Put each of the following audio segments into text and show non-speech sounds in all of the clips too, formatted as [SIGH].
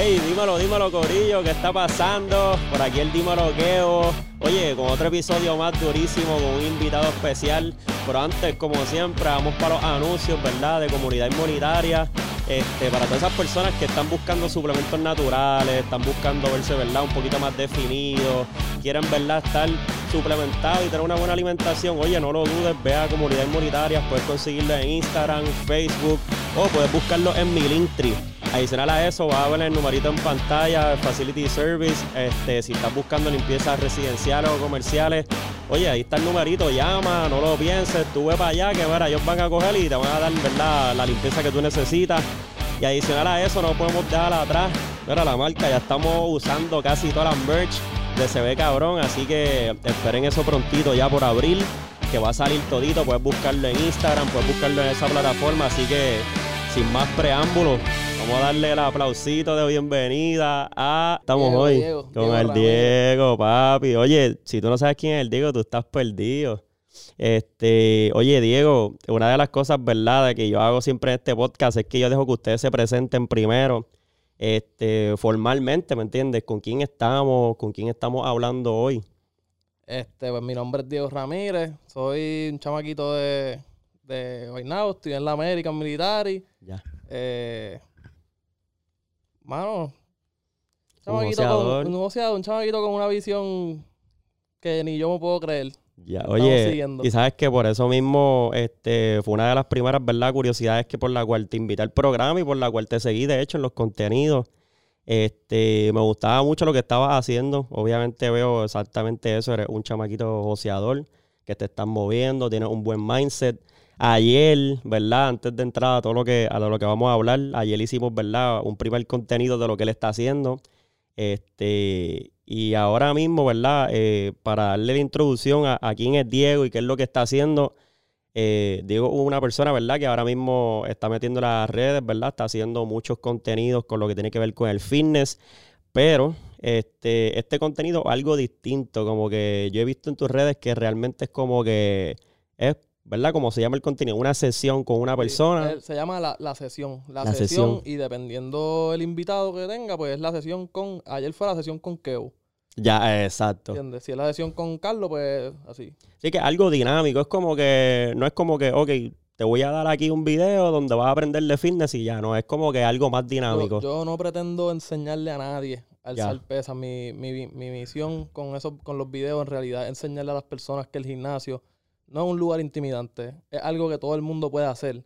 Hey, dímelo, dímelo, Corillo, ¿qué está pasando? Por aquí el Dímelo Queo. Oye, con otro episodio más durísimo, con un invitado especial. Pero antes, como siempre, vamos para los anuncios, ¿verdad? De comunidad inmunitaria. Este, para todas esas personas que están buscando suplementos naturales, están buscando verse, ¿verdad? Un poquito más definidos, quieren, ¿verdad? Estar suplementados y tener una buena alimentación. Oye, no lo dudes, ve a comunidad inmunitaria, puedes conseguirlo en Instagram, Facebook o puedes buscarlo en mi Linktree. Adicional a eso, va a ver el numerito en pantalla, Facility Service. Este, si estás buscando limpiezas residenciales o comerciales, oye, ahí está el numerito, llama, no lo pienses, tú ve para allá que mira, ellos van a coger y te van a dar la limpieza que tú necesitas. Y adicional a eso, no podemos dejar atrás. Mira la marca, ya estamos usando casi toda la merch de Ve Cabrón, así que esperen eso prontito ya por abril, que va a salir todito. Puedes buscarlo en Instagram, puedes buscarlo en esa plataforma, así que sin más preámbulos, vamos a darle el aplausito de bienvenida a... Estamos Diego, hoy Diego, con Diego el Ramírez. Diego, papi. Oye, si tú no sabes quién es el Diego, tú estás perdido. Este, oye, Diego, una de las cosas, ¿verdad?, que yo hago siempre en este podcast es que yo dejo que ustedes se presenten primero, este, formalmente, ¿me entiendes? ¿Con quién estamos? ¿Con quién estamos hablando hoy? Este, pues mi nombre es Diego Ramírez, soy un chamaquito de, de Guaynabo, estoy en la American Military. Ya. Eh, mano, Un con, un, chamaquito con una visión que ni yo me puedo creer. Ya, oye, y sabes que por eso mismo, este, fue una de las primeras, ¿verdad? Curiosidades que por la cual te invité al programa y por la cual te seguí, de hecho, en los contenidos. Este, me gustaba mucho lo que estabas haciendo. Obviamente veo exactamente eso. Eres un chamaquito joseador que te estás moviendo, tienes un buen mindset. Ayer, ¿verdad? Antes de entrar a todo lo que, a lo que vamos a hablar, ayer hicimos, ¿verdad? Un primer contenido de lo que él está haciendo. Este, y ahora mismo, ¿verdad? Eh, para darle la introducción a, quién es Diego y qué es lo que está haciendo. eh, Diego es una persona, ¿verdad? Que ahora mismo está metiendo las redes, ¿verdad? Está haciendo muchos contenidos con lo que tiene que ver con el fitness. Pero este, este contenido algo distinto. Como que yo he visto en tus redes que realmente es como que es, ¿verdad? Como se llama el contenido, una sesión con una persona. Eh, Se llama la, la sesión. La, La sesión, sesión. y dependiendo el invitado que tenga, pues es la sesión con... Ayer fue la sesión con Keo, Ya, exacto. ¿entiendes? Si es la sesión con Carlos, pues así. Sí, que algo dinámico. Es como que, no es como que, ok, te voy a dar aquí un video donde vas a aprender de fitness y ya, no, es como que algo más dinámico. Yo, yo no pretendo enseñarle a nadie alzar pesas. Mi, mi, mi misión con eso, con los videos, en realidad, es enseñarle a las personas que el gimnasio no es un lugar intimidante. Es algo que todo el mundo puede hacer.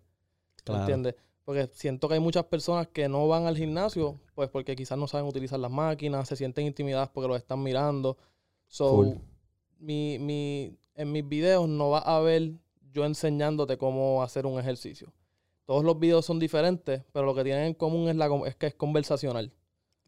Claro. ¿Entiendes? Porque siento que hay muchas personas que no van al gimnasio, pues porque quizás no saben utilizar las máquinas, se sienten intimidadas porque los están mirando. So, mi, mi, en mis videos no vas a ver yo enseñándote cómo hacer un ejercicio. Todos los videos son diferentes, pero lo que tienen en común es, la, es que es conversacional.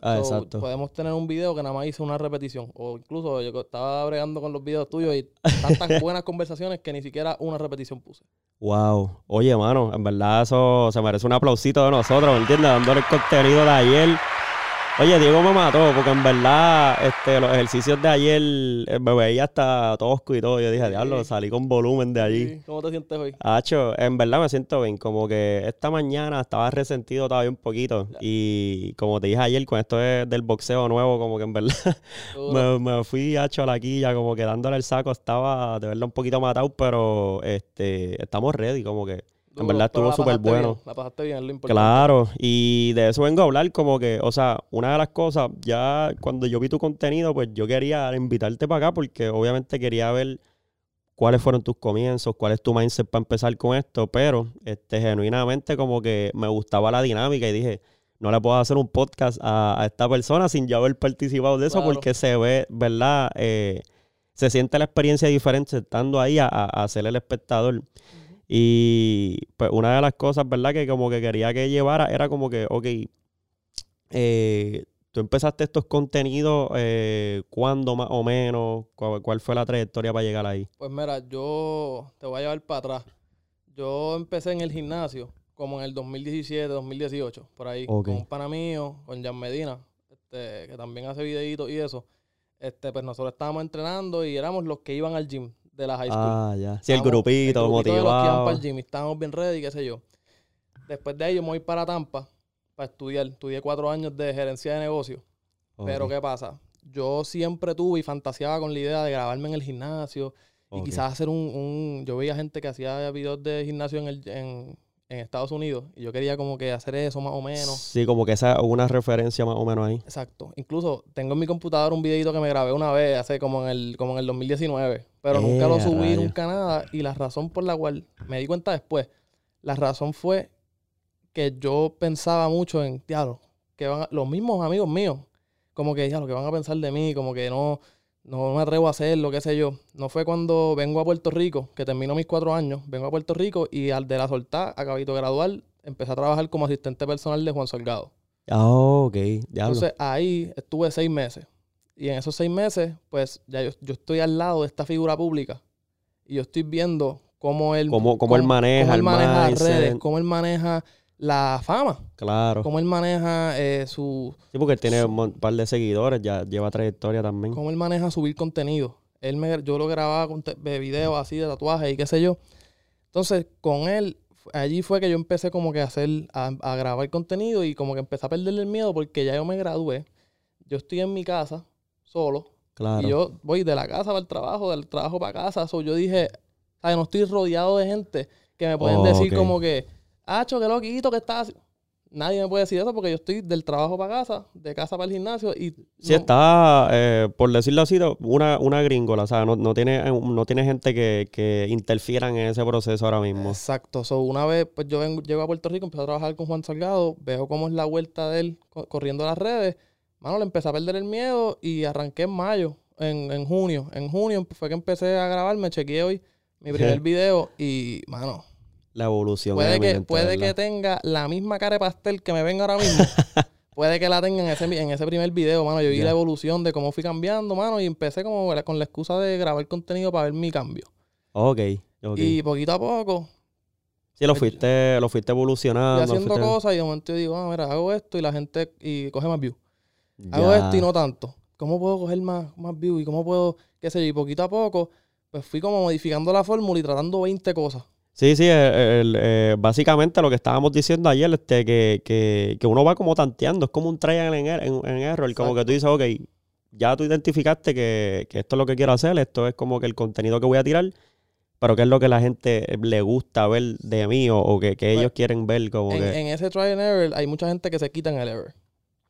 Ah, So, exacto. Podemos tener un video que nada más hice una repetición. O incluso yo estaba bregando con los videos tuyos y [LAUGHS] tantas buenas conversaciones que ni siquiera una repetición puse. Wow. Oye, mano, en verdad eso se merece un aplausito de nosotros, ¿me entiendes? Dándole el contenido de ayer. Oye, Diego me mató porque en verdad este, los ejercicios de ayer eh, me veía hasta tosco y todo. Yo dije, Sí. diablo, salí con volumen de allí. Sí, ¿Cómo te sientes hoy? Hacho, en verdad me siento bien, como que esta mañana estaba resentido todavía un poquito y como te dije ayer con esto de- del boxeo nuevo, como que en verdad [LAUGHS] me, me fui hacho a la quilla, como que dándole el saco, estaba de verdad un poquito matado, pero este estamos ready, como que en verdad estuvo súper bueno. bien, la pasaste bien, es. Claro, y de eso vengo a hablar como que, o sea, una de las cosas, ya cuando yo vi tu contenido, pues yo quería invitarte para acá porque obviamente quería ver cuáles fueron tus comienzos, cuál es tu mindset para empezar con esto, pero este, genuinamente como que me gustaba la dinámica y dije, no le puedo hacer un podcast a, a esta persona sin yo haber participado de eso Claro. porque se ve, ¿verdad? Eh, se siente la experiencia diferente estando ahí a, a, a ser el espectador. Y pues una de las cosas, ¿verdad? Que como que quería que llevara era como que, ok, eh, tú empezaste estos contenidos, eh, ¿cuándo más o menos? ¿Cuál, cuál fue la trayectoria para llegar ahí? Pues mira, yo te voy a llevar para atrás. Yo empecé en el gimnasio como en el 2017, 2018, por ahí, con un pana mío, con Jan Medina, este, que también hace videitos y eso. Este, pues nosotros estábamos entrenando y éramos los que iban al gym de la high school. Ah, ya. Sí, el grupito, grupito de los que iban motivado. para el gym estábamos bien ready, qué sé yo. Después de ahí yo me voy para Tampa para estudiar. Estudié cuatro años de gerencia de negocio. Pero ¿qué pasa? Yo siempre tuve y fantaseaba con la idea de grabarme en el gimnasio y ok. quizás hacer un, un- Yo veía gente que hacía videos de gimnasio en, el, en, en Estados Unidos y yo quería como que hacer eso más o menos. Sí, como que esa es una referencia más o menos ahí. Exacto. Incluso tengo en mi computador un videito que me grabé una vez, hace como en el, como en el 2019. Pero nunca lo Eh, subí, nunca nada. Y la razón por la cual me di cuenta después, la razón fue que yo pensaba mucho en, diablo, que van a- los mismos amigos míos, como que, diablo, que van a pensar de mí, como que no, no me atrevo a hacerlo, qué sé yo. No fue cuando vengo a Puerto Rico, que termino mis cuatro años, vengo a Puerto Rico y al de la soltar, acabito de graduar, empecé a trabajar como asistente personal de Juan Salgado. Ah, ok, diablo. Entonces ahí estuve seis meses. Y en esos seis meses, pues ya yo, yo estoy al lado de esta figura pública. Y yo estoy viendo cómo él, cómo, cómo él maneja cómo él el maneja las redes, cómo él maneja la fama, Claro. cómo él maneja eh, su, Sí, porque él tiene un par de seguidores, ya lleva trayectoria también. cómo él maneja subir contenido. Él me, yo lo grababa con videos así de tatuajes y qué sé yo. Entonces, con él, allí fue que yo empecé como que a hacer, a, a grabar contenido y como que empecé a perderle el miedo porque ya yo me gradué. Yo estoy en mi casa, solo, Claro. Y yo voy de la casa para el trabajo, del trabajo para casa. So, yo dije, ¿sabes? No estoy rodeado de gente que me pueden Oh, decir como que, Acho, qué loquito que estás. haci-". Nadie me puede decir eso porque yo estoy del trabajo para casa, de casa para el gimnasio y... Sí, no- está, eh, por decirlo así, una, una gringola, o sea, no, no tiene, eh, no tiene gente que, que interfieran en ese proceso ahora mismo. Exacto. So, una vez, pues yo vengo, llego a Puerto Rico, empecé a trabajar con Juan Salgado, veo cómo es la vuelta de él co- corriendo las redes. Mano, le empecé a perder el miedo y arranqué en mayo, en, en junio. En junio fue que empecé a grabar, me chequeé hoy mi [LAUGHS] primer video y, mano, La evolución. Puede, que, puede que tenga la misma cara de pastel que me venga ahora mismo. [LAUGHS] puede que la tenga en ese, en ese primer video, mano. Yo vi la evolución de cómo fui cambiando, mano, y empecé como con la excusa de grabar contenido para ver mi cambio. Ok, ok. Y poquito a poco, sí, lo pues, fuiste, lo fuiste evolucionando. fui haciendo fuiste- cosas y de momento yo digo, ah, mira, hago esto y la gente y coge más views. Hago esto y no tanto. ¿Cómo puedo coger más, más views? ¿Y cómo puedo, qué sé yo? Y poquito a poco, pues fui como modificando la fórmula y tratando 20 cosas. Sí, sí, el- el- eh, básicamente lo que estábamos diciendo ayer, este, que, que, que uno va como tanteando, es como un trial en, er- en, en error, como que tú dices, ok, ya tú identificaste que, que esto es lo que quiero hacer, esto es como que el contenido que voy a tirar, pero qué es lo que la gente le gusta ver de mí o, o que, que ellos quieren ver como en, que... en ese try and error hay mucha gente que se quitan el error.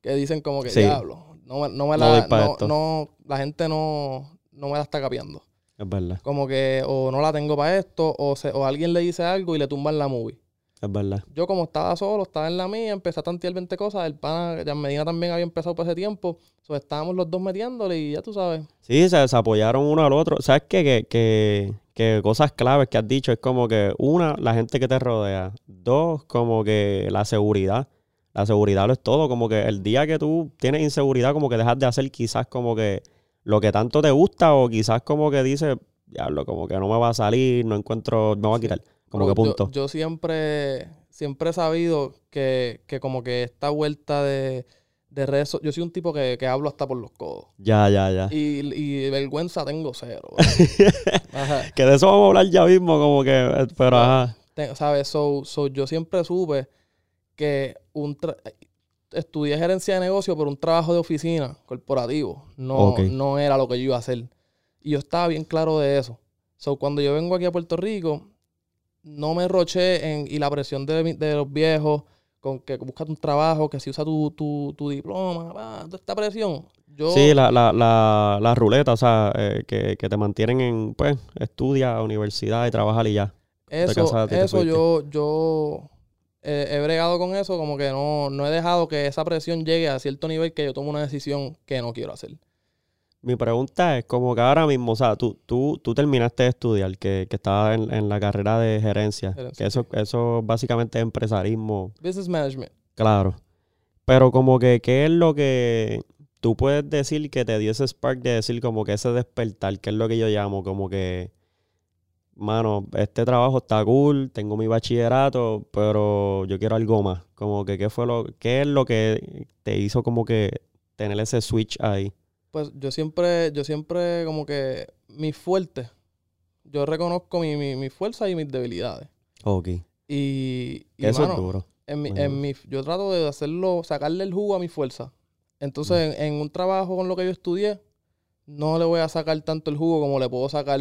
Que dicen como que, Sí. diablo, no, me- no me la... No, esto". no- la gente no, no me la está capeando. Es verdad, Como que o no la tengo para esto, o, se, o alguien le dice algo y le tumban la movie. es verdad. Yo como estaba solo, estaba en la mía, empecé a tantear 20 cosas. El pana, Jan Medina también había empezado por ese tiempo. So, estábamos los dos metiéndole y ya tú sabes. Sí, se, se apoyaron uno al otro. ¿Sabes qué? Que, que, que cosas claves que has dicho es como que, una, la gente que te rodea. Dos, como que la seguridad. La seguridad lo es todo. Como que el día que tú tienes inseguridad, como que dejas de hacer quizás como que lo que tanto te gusta o quizás como que dices, diablo, como que no me va a salir, no encuentro, me voy a quitar. Como que Pero punto. Yo, siempre, siempre he sabido que, que como que esta vuelta de, de redes Yo soy un tipo que, que hablo hasta por los codos. Ya, ya, ya. Y, y vergüenza tengo cero. [LAUGHS] Ajá. Que de eso vamos a hablar ya mismo, como que, eh, pero ajá. ¿Sabes? So, so, yo siempre supe que un tra- estudié gerencia de negocio, pero un trabajo de oficina corporativo no, no era lo que yo iba a hacer. Y yo estaba bien claro de eso. So, cuando yo vengo aquí a Puerto Rico, no me roché en, y la presión de, los viejos con que buscas un trabajo, que si usa tu, tu, tu diploma, toda esta presión. Yo, Sí, la, la, la, la ruleta, o sea, eh, que, que te mantienen en, pues, estudia, universidad y trabajar y ya. Eso, eso yo, yo eh, he bregado con eso, como que no, no he dejado que esa presión llegue a cierto nivel que yo tomo una decisión que no quiero hacer. Mi pregunta es como que ahora mismo, o sea, tú, tú, tú terminaste de estudiar, que, que estabas en, en la carrera de gerencia, Gerencia, que eso, eso básicamente es empresarismo, Business management. claro. Pero como que, ¿qué es lo que tú puedes decir que te dio ese spark de decir como que ese despertar, que es lo que yo llamo, como que, mano, este trabajo está cool, tengo mi bachillerato, pero yo quiero algo más. Como que, ¿qué fue lo, qué es lo que te hizo como que tener ese switch ahí? Pues yo siempre, yo siempre como que mis fuertes, yo reconozco mi, mi, mis fuerzas y mis debilidades. Ok. Y, eso mano, es duro. En mi, en mi, yo trato de hacerlo, sacarle el jugo a mi fuerza. Entonces, en, en un trabajo con lo que yo estudié, no le voy a sacar tanto el jugo como le puedo sacar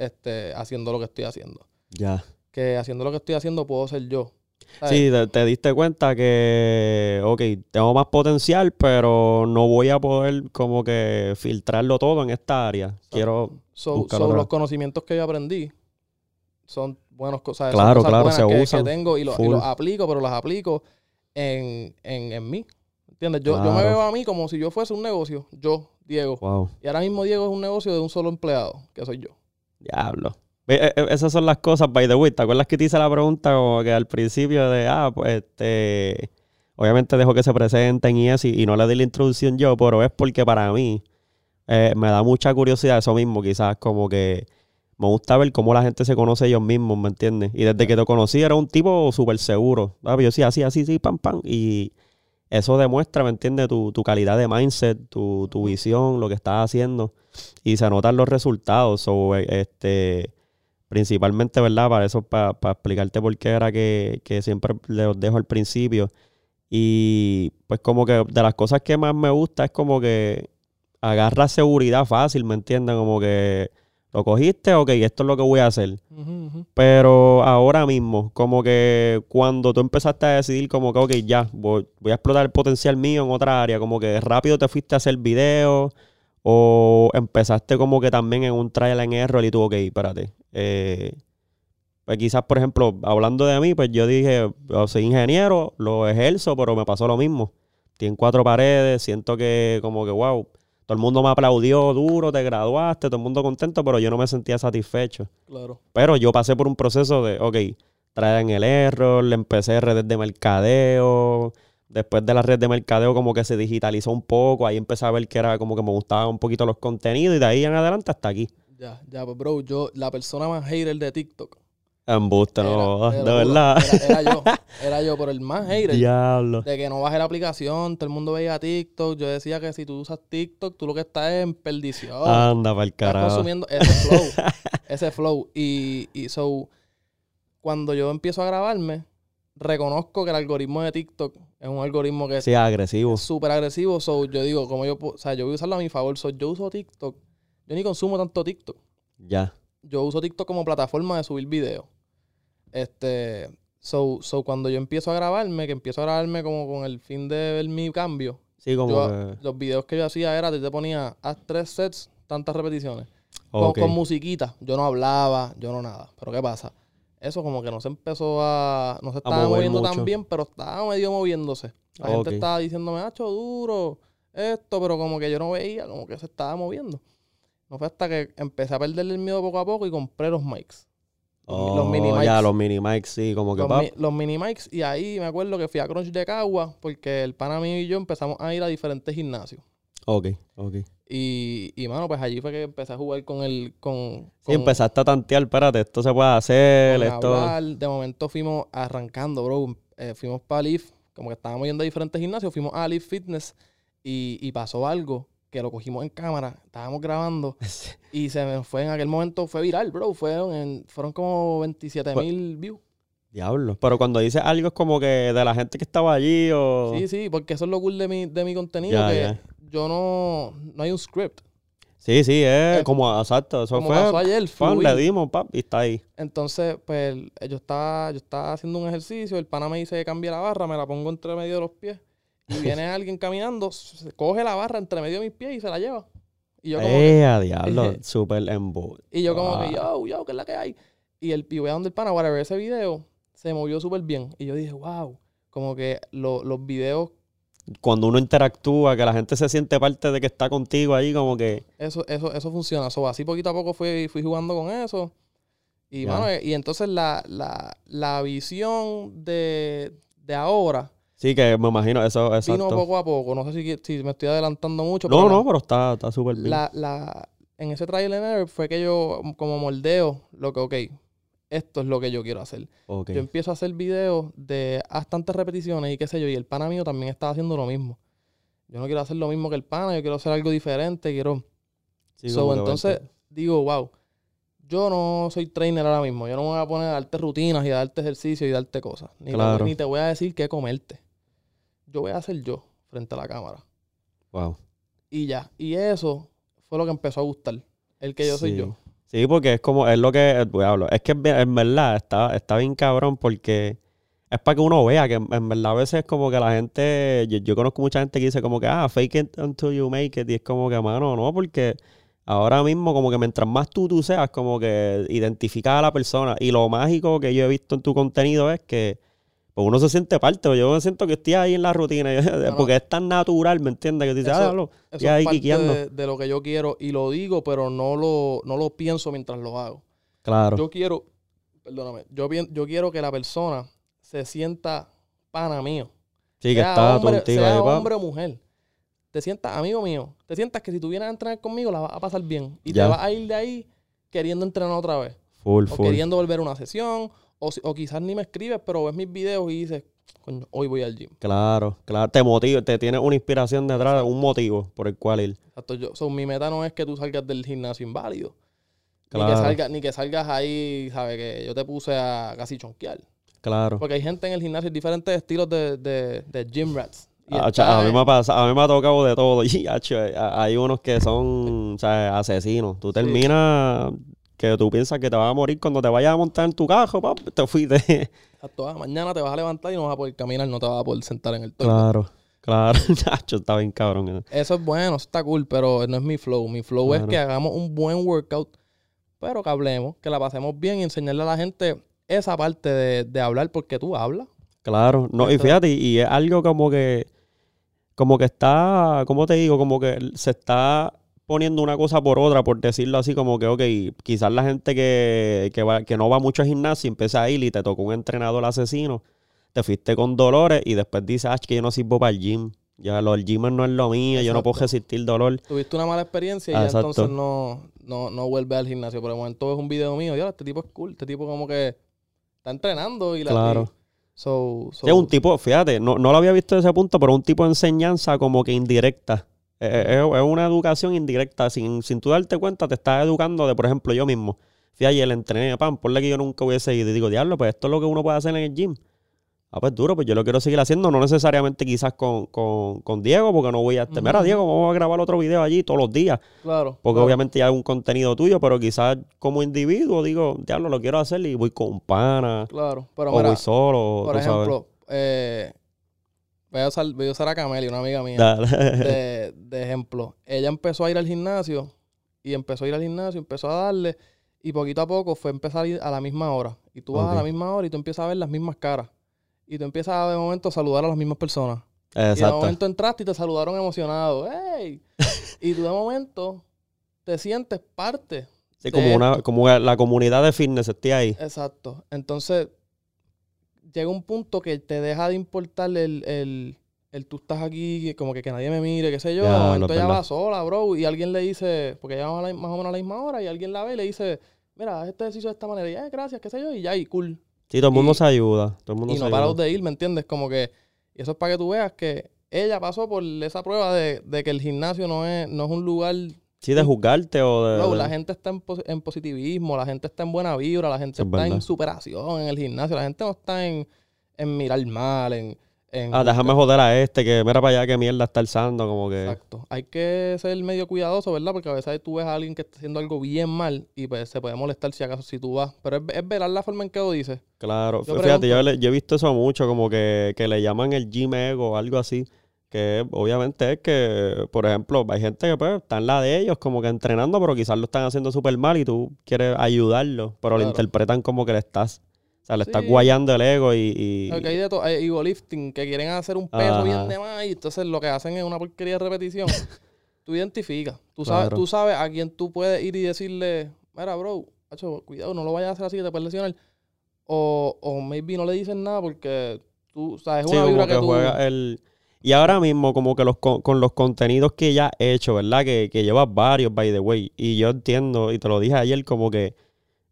este, haciendo lo que estoy haciendo. Ya. Que haciendo lo que estoy haciendo puedo ser yo. ¿sabes? Sí, te, te diste cuenta que, ok, tengo más potencial, pero no voy a poder como que filtrarlo todo en esta área. Quiero, So, los conocimientos que yo aprendí son buenos cosas. Claro, son cosas claro, se que, que usan tengo y, lo- y los aplico, pero las aplico en, en, en mí. ¿Entiendes? Yo, yo me veo a mí como si yo fuese un negocio. Yo, Diego. wow, Y ahora mismo Diego es un negocio de un solo empleado, que soy yo. Diablo. Eh, eh, Esas son las cosas, by the way. ¿Te acuerdas que te hice la pregunta como que al principio de, ah, pues, este, obviamente dejo que se presenten y eso, y, y no le di la introducción yo, pero es porque para mí eh, me da mucha curiosidad eso mismo, quizás como que me gusta ver cómo la gente se conoce ellos mismos, ¿me entiendes? Y desde que te conocí era un tipo súper seguro. ¿sabes? Yo sí, así, así, sí, pam, pam. Y eso demuestra, ¿me entiendes? Tu, tu calidad de mindset, tu, tu visión, lo que estás haciendo. Y se notan los resultados. So, eh, este, principalmente, ¿verdad? Para eso, para, explicarte por qué era que, que siempre les dejo al principio. Y pues como que de las cosas que más me gusta es como que agarra seguridad fácil, ¿me entiendes? Como que lo cogiste, ok, esto es lo que voy a hacer. Pero ahora mismo, como que cuando tú empezaste a decidir como que, ok, ya, voy, voy a explotar el potencial mío en otra área, como que rápido te fuiste a hacer videos o empezaste como que también en un trial and error y tú, ok, espérate. eh, pues quizás, por ejemplo, hablando de mí, pues yo dije, soy ingeniero, lo ejerzo, pero me pasó lo mismo. Tienen cuatro paredes, siento que como que, wow, todo el mundo me aplaudió duro, te graduaste, todo el mundo contento, pero yo no me sentía satisfecho. Claro. Pero yo pasé por un proceso de, ok, traen el error, le empecé redes de mercadeo. Después de la red de mercadeo como que se digitalizó un poco. Ahí empecé a ver que era como que me gustaban un poquito los contenidos. Y de ahí en adelante hasta aquí. Ya, ya, pues, bro, yo, la persona más hater de TikTok. Embuste, era- no, te de verdad. Era, era yo. [LAUGHS] Era yo, pero el más hater. Diablo. De que no bajé la aplicación, todo el mundo veía TikTok. Yo decía que si tú usas TikTok, tú lo que estás es en perdición. Anda para el estás carajo. consumiendo ese flow. [LAUGHS] ese flow. Y, y so, cuando yo empiezo a grabarme, reconozco que el algoritmo de TikTok es un algoritmo que Sí, agresivo. es súper agresivo. So, yo digo, como yo, o sea, yo voy a usarlo a mi favor. So, yo uso TikTok. Yo ni consumo tanto TikTok. Ya. Yo uso TikTok como plataforma de subir videos. Este, so, so cuando yo empiezo a grabarme, que empiezo a grabarme como con el fin de ver mi cambio, Sí, como yo- que... los videos que yo hacía era, te ponía, haz tres sets, tantas repeticiones. Con, ok. con musiquita. Yo no hablaba, yo no nada. Pero ¿qué pasa? Eso como que no se empezó a... No se estaba moviendo mucho. tan bien, pero estaba medio moviéndose. La gente estaba diciéndome, hacho duro, esto, pero como que yo no veía, como que se estaba moviendo. No fue hasta que empecé a perderle el miedo poco a poco y compré los mics. Los, los mini Oh, mics. Ya, los mini mics, sí, como que... los, mi- los mini mics. Y ahí me acuerdo que fui a Crunch de Cagua porque el pana mío y yo empezamos a ir a diferentes gimnasios. Ok, ok. Y, y mano, pues allí fue que empecé a jugar con el... Con, Sí, con- empezaste a tantear, espérate, esto se puede hacer, esto... hablar. De momento fuimos arrancando, bro. Eh, fuimos para Leaf, como que estábamos yendo a diferentes gimnasios, fuimos a Leaf Fitness y, y pasó algo que lo cogimos en cámara, estábamos grabando [LAUGHS] y se me fue en aquel momento, fue viral, bro. Fueron, en- fueron como 27 Pues- mil views. Diablo. Pero cuando dices algo es como que de la gente que estaba allí o... Sí, sí, porque eso es lo cool de mi, de mi contenido, Ya, que ya. yo no, no hay un script. Sí, sí, es Eh, como, exacto, eso Como fue... pasó ayer, fluí. le dimos, pap, y está ahí. Entonces, pues, yo estaba, yo estaba haciendo un ejercicio, el pana me dice que cambie la barra, me la pongo entre medio de los pies. Y viene alguien caminando, se coge la barra entre medio de mis pies y se la lleva. Y yo como que, Eh, a diablo, [LAUGHS] súper embu... y yo como que, Ah. yo, yo, ¿qué es la que hay? Y el a donde el pana, whatever, ese video se movió súper bien. Y yo dije, wow, como que lo- los videos, Cuando uno interactúa, que la gente se siente parte de que está contigo ahí, como que... eso, eso, eso funciona. So, así poquito a poco fui, fui jugando con eso. Y, Ya. mano, eh, y entonces la, la, la visión de, de ahora Sí, que me imagino, eso, exacto. vino poco a poco. No sé si, si me estoy adelantando mucho. No, pero no, la- pero está está súper bien. la, la, en ese trial and error fue que yo como moldeo lo que, ok, esto es lo que yo quiero hacer. Yo empiezo a hacer videos de haz tantas repeticiones y qué sé yo, y el pana mío también estaba haciendo lo mismo. Yo no quiero hacer lo mismo que el pana, yo quiero hacer algo diferente, quiero... Sí, So, entonces digo, wow, yo no soy trainer ahora mismo. Yo no me voy a poner a darte rutinas y a darte ejercicio y darte cosas. Ni, Claro. te, ni te voy a decir qué comerte. Yo voy a hacer yo frente a la cámara. Wow. Y ya. Y eso fue lo que empezó a gustar. El que yo soy yo. Sí, porque es como, es lo que, diablo, es que en ver- en verdad está, está bien cabrón porque es para que uno vea que en, verdad a veces es como que la gente, yo, yo conozco mucha gente que dice como que, ah, fake it until you make it, y es como que, mano, no, porque ahora mismo como que mientras más tú tú seas, como que identificas a la persona, y lo mágico que yo he visto en tu contenido es que pues uno se siente parte, yo me siento que estoy ahí en la rutina, [LAUGHS] porque es tan natural, ¿me entiendes? Que tú dices, Eso- ah, Eso estoy ahí es parte de, de lo que yo quiero y lo digo, pero no lo, no lo pienso mientras lo hago. Claro, Yo quiero, perdóname, yo, yo quiero que la persona se sienta pana mío. sí, que sea está hombre, sea ahí, hombre o mujer. Te sientas amigo mío. Te sientas que si tú vienes a entrenar conmigo la vas a pasar bien. Y Ya. te vas a ir de ahí queriendo entrenar otra vez. full, O full. queriendo volver a una sesión. O, o quizás ni me escribes, pero ves mis videos y dices, coño, hoy voy al gym. Claro, claro, te motiva, te tiene una inspiración detrás, un motivo por el cual ir. Exacto, yo, so, mi meta no es que tú salgas del gimnasio inválido. Ni, que salgas, ni que salgas ahí, ¿sabes? Que yo te puse a casi chonquear. Claro. Porque hay gente en el gimnasio, diferentes estilos de, de, de gym rats. Ah, cha- a, mí me ha pasado, a mí me ha tocado de todo. [LAUGHS] Y, hay unos que son o sea, asesinos. Tú terminas que tú piensas que te vas a morir cuando te vayas a montar en tu carro, pap, te fuiste. exacto, ah, mañana te vas a levantar y no vas a poder caminar, no te vas a poder sentar en el toilet. claro, claro. [LAUGHS] Chacho, está bien cabrón. Eso es bueno, eso está cool, pero no es mi flow. Mi flow Claro. es que hagamos un buen workout, pero que hablemos, que la pasemos bien y enseñarle a la gente esa parte de, de hablar porque tú hablas. Claro. No, y fíjate, y, y es algo como que, como que está, ¿cómo te digo? Como que se está poniendo una cosa por otra, por decirlo así, como que, ok, quizás la gente que, que, va, que no va mucho al gimnasio empieza a ir y te tocó un entrenador asesino, te fuiste con dolores y después dices, ah, es que yo no sirvo para el gym. Ya lo del gym no es lo mío, yo no puedo resistir dolor. Tuviste una mala experiencia y Ah, ya entonces no, no, no vuelves al gimnasio. Por el momento ves un video mío, ya, este tipo es cool, este tipo como que está entrenando y la Claro. y- So, so- Sí, es un tipo, fíjate, no, no lo había visto desde ese punto, pero un tipo de enseñanza como que indirecta. Eh, eh, Es, es una educación indirecta. Sin, sin tú darte cuenta, te estás educando de, por ejemplo, yo mismo. Fui ayer, entrené, pam, ponle que yo nunca hubiese ido. Y digo, diablo, pues esto es lo que uno puede hacer en el gym. Ah, pues duro, pues yo lo quiero seguir haciendo, no necesariamente quizás con, con, con Diego, porque no voy a... Ujú. Mira, Diego, vamos a grabar otro video allí todos los días, claro. porque claro. obviamente ya es un contenido tuyo, pero quizás como individuo digo, diablo, lo quiero hacer y voy con pana, Claro, pero o mira, voy solo, por ejemplo, eh, voy, a usar, voy a usar a Cameli, una amiga mía. Dale. [LAUGHS] de, de ejemplo. Ella empezó a ir al gimnasio y empezó a ir al gimnasio, empezó a darle y poquito a poco fue a empezar a ir a la misma hora. Y tú vas a la misma hora y tú empiezas a ver las mismas caras. Y tú empiezas a de momento a saludar a las mismas personas. Y de Exacto. momento entraste y te saludaron emocionado. ¡Ey! [LAUGHS] y tú de momento te sientes parte. Sí, como una, como la comunidad de fitness esté ahí. Exacto. Entonces, llega un punto que te deja de importar el, el, el tú estás aquí, como que, que nadie me mire, qué sé yo. Ya, es ella va sola, bro, y alguien le dice, porque ella va la- más o menos a la misma hora, y alguien la ve y le dice, mira, haz este ejercicio de esta manera, y, eh, gracias, qué sé yo, y ya, y cool. Sí, todo el mundo Y- se ayuda. Todo el mundo Y se no paras ayuda. de ir, ¿me entiendes? Como que, y eso es para que tú veas que ella pasó por esa prueba de, de que el gimnasio no es, no es un lugar Sí, de juzgarte o de... De- la gente está en, pos- en positivismo, la gente está en buena vibra, la gente es está verdad. en superación en el gimnasio, la gente no está en, en mirar mal, en... en Ah, déjame joder a este, que mira para allá qué mierda está alzando, como que... Exacto. Hay que ser medio cuidadoso, ¿verdad? Porque a veces tú ves a alguien que está haciendo algo bien mal y pues se puede molestar si acaso si tú vas. Pero es, es velar la forma en que lo dices. Claro. Yo Fíjate, yo, le- yo he visto eso mucho, como que, que le llaman el gym ego o algo así. Que obviamente es que, por ejemplo, hay gente que pues está en la de ellos como que entrenando, pero quizás lo están haciendo súper mal y tú quieres ayudarlo, pero lo interpretan como que le estás... O sea, le estás Sí. guayando el ego y... y- hay de todo, hay ego lifting que quieren hacer un peso Ajá. bien de más y entonces lo que hacen es una porquería de repetición. [LAUGHS] tú identificas, tú sabes, Claro. tú sabes a quién tú puedes ir y decirle, mira, bro, macho, cuidado, no lo vayas a hacer así que te puedes lesionar. O, o maybe no le dices nada porque tú, sabes, es Sí, una como vibra que que, tú... juega el... Y ahora mismo, como que los con, con los contenidos que ya he hecho, ¿verdad? Que, que llevas varios, by the way. Y yo entiendo, y te lo dije ayer, como que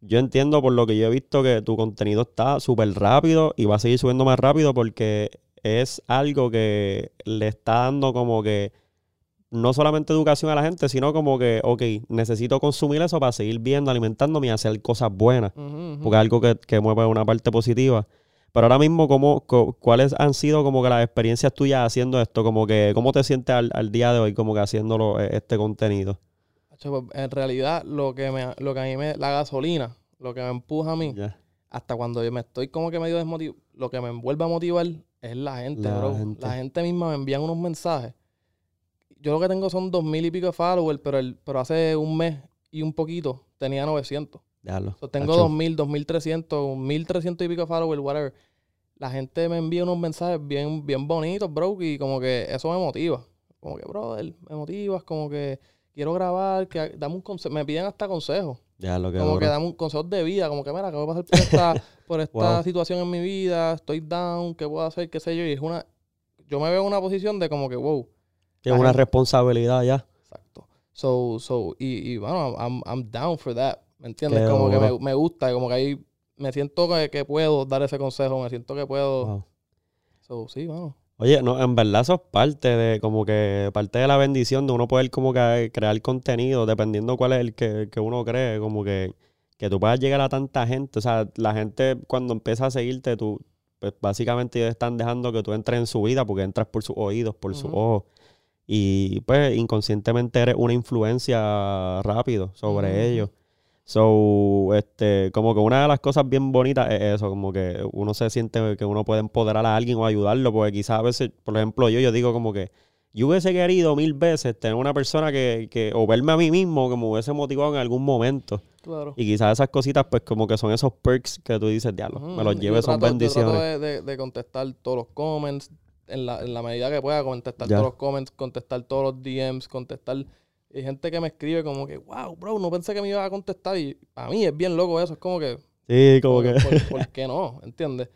yo entiendo por lo que yo he visto que tu contenido está súper rápido y va a seguir subiendo más rápido porque es algo que le está dando como que no solamente educación a la gente, sino como que, ok, necesito consumir eso para seguir viendo, alimentándome y hacer cosas buenas, porque es algo que, que mueve una parte positiva. Pero ahora mismo, ¿cómo, ¿cuáles han sido como que las experiencias tuyas haciendo esto? Como que, ¿cómo te sientes al, al día de hoy como que haciéndolo eh, este contenido? Pues, en realidad, lo que, me, lo que a mí me... La gasolina, lo que me empuja a mí, hasta cuando yo me estoy como que medio desmotivado, lo que me vuelve a motivar es la gente, La bro. gente. La gente misma me envían unos mensajes. Yo lo que tengo son dos mil y pico de followers, pero, el, pero hace un mes y un poquito tenía 900. Diablo. So, tengo Tacho. 2000, 2300, 1300 y pico followers, whatever. La gente me envía unos mensajes bien, bien bonitos, bro, y como que eso me motiva. Como que, brother, me motivas, como que quiero grabar, que dame un consejo. Me piden hasta consejos. Como que dame un consejo de vida, como que mira, ¿qué voy a pasar por esta, [LAUGHS] por esta Wow. situación en mi vida? Estoy down, ¿qué puedo hacer? ¿Qué sé yo? Y es una, yo me veo en una posición de como que, wow, la una gente- responsabilidad ya. exacto. So, so, y, y bueno, I'm, I'm down for that, ¿me entiendes? Qué como que me, me gusta, como que ahí me siento que, que puedo dar ese consejo, me siento que puedo. Wow. So, sí, bueno. Oye, no, en verdad eso es parte de, como que, parte de la bendición de uno poder como que crear contenido, dependiendo cuál es el que, que uno cree, como que, que tú puedas llegar a tanta gente. O sea, la gente cuando empieza a seguirte, tú, pues básicamente ellos están dejando que tú entres en su vida porque entras por sus oídos, por sus Ujú. ojos. Y pues inconscientemente eres una influencia rápido sobre ellos. So, este, como que una de las cosas bien bonitas es eso, como que uno se siente que uno puede empoderar a alguien o ayudarlo, porque quizás a veces, por ejemplo, yo, yo digo como que yo hubiese querido mil veces tener una persona que, que o verme a mí mismo que me hubiese motivado en algún momento. Claro. Y quizás esas cositas, pues como que son esos perks que tú dices, diablo, me los lleve, son trato- Yo bendiciones. trato de, de- de contestar todos los comments en la, en la medida que pueda, contestar Ya. todos los comments, contestar todos los DMs, contestar. Hay gente que me escribe como que, wow, bro, no pensé que me iba a contestar. Y para mí es bien loco eso. Es como que, Sí, como que... ¿por, [LAUGHS] por qué no? ¿Entiendes?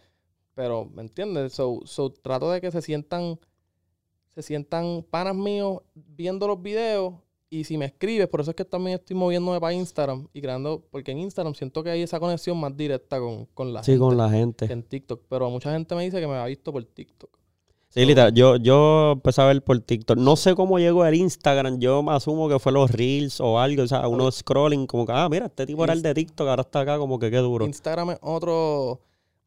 Pero, ¿me entiendes? So, so, trato de que se sientan, se sientan panas míos viendo los videos. Y si me escribes, por eso es que también estoy moviéndome para Instagram y creando, porque en Instagram siento que hay esa conexión más directa con, con la Sí, gente con la que gente. en TikTok. Pero mucha gente me dice que me ha visto por TikTok. Sí, literal. Yo, yo empecé a ver por TikTok. No sé cómo llegó el Instagram. Yo me asumo que fue los Reels o algo. O sea, uno scrolling como que, ah, mira, este tipo era el de TikTok, ahora está acá como que qué duro. Instagram es otro.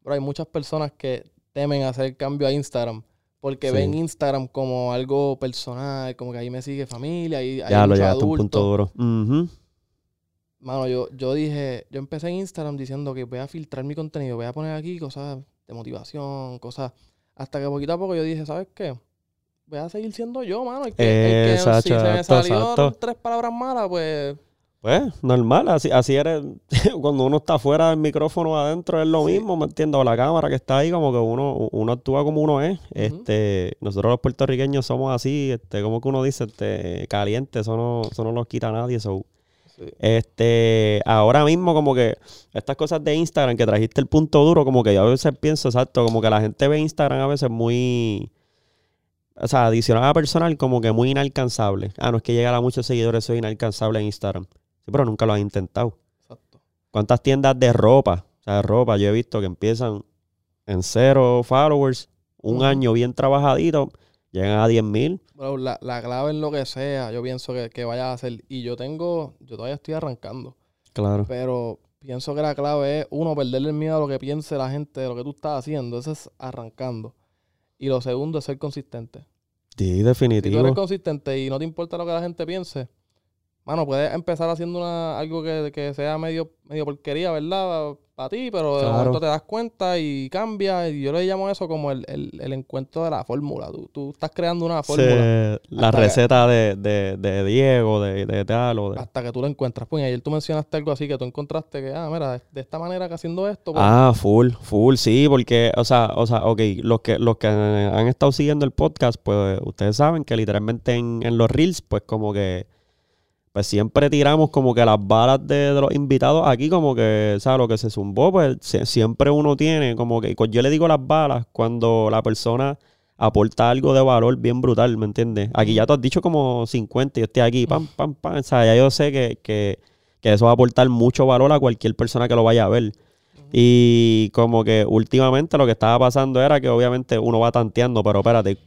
Pero hay muchas personas que temen hacer cambio a Instagram. Porque Sí. ven Instagram como algo personal, como que ahí me sigue familia, ahí hay Ya lo muchos llegaste a un punto adultos. duro. Ujú. Mano, yo, yo dije, yo empecé en Instagram diciendo que voy a filtrar mi contenido, voy a poner aquí cosas de motivación, cosas. Hasta que poquito a poco yo dije, ¿sabes qué? Voy a seguir siendo yo, mano. El que, el que Exacto, si se me exacto. tres palabras malas, pues Pues, normal. Así, así eres. [LAUGHS] Cuando uno está fuera del micrófono adentro es lo Sí. mismo, ¿me entiendes? O la cámara que está ahí, como que uno, uno actúa como uno es. Este, nosotros los puertorriqueños somos así, este, como que uno dice, este, caliente, eso no, eso no lo quita nadie. So, sí. Este, ahora mismo como que estas cosas de Instagram que trajiste el punto duro, como que yo a veces pienso, exacto, como que la gente ve Instagram a veces muy, o sea, adicional a personal, como que muy inalcanzable. Ah, no es que llegar a muchos seguidores, soy inalcanzable en Instagram. Sí, pero nunca lo has intentado. exacto. ¿Cuántas tiendas de ropa, o sea, de ropa, yo he visto que empiezan en cero followers, un año bien trabajadito, llegan a 10 mil? La, la clave en lo que sea, yo pienso que, que vaya a hacer. Y yo tengo, yo todavía estoy arrancando. Claro. Pero pienso que la clave es, uno, perderle el miedo a lo que piense la gente de lo que tú estás haciendo. Eso es arrancando. Y lo segundo es ser consistente. Sí, Si tú eres definitivo. consistente y no te importa lo que la gente piense, mano, puedes empezar haciendo una, algo que, que sea medio, medio porquería, ¿verdad? Para ti, pero de momento te das cuenta y cambia. Y yo le llamo eso como el, el, el encuentro de la fórmula. Tú, tú estás creando una fórmula. La que- receta de, de, de Diego, de, de tal o de... hasta que tú lo encuentras. Pues ayer tú mencionaste algo así que tú encontraste que, ah, mira, de, de esta manera que haciendo esto, pues, Ah, full, full, sí, porque, o sea, o sea, ok, los que, los que han, han estado siguiendo el podcast, pues ustedes saben que literalmente en, en los reels, pues como que, pues siempre tiramos como que las balas de, de los invitados aquí, como que, ¿sabes? Lo que se zumbó, pues sie- siempre uno tiene, como que, yo le digo las balas cuando la persona aporta algo de valor bien brutal, ¿me entiendes? Aquí ya tú has dicho como 50, yo estoy aquí, pam, pam, pam, o sea, ya yo sé que, que, que eso va a aportar mucho valor a cualquier persona que lo vaya a ver. Y como que últimamente lo que estaba pasando era que obviamente uno va tanteando, pero espérate,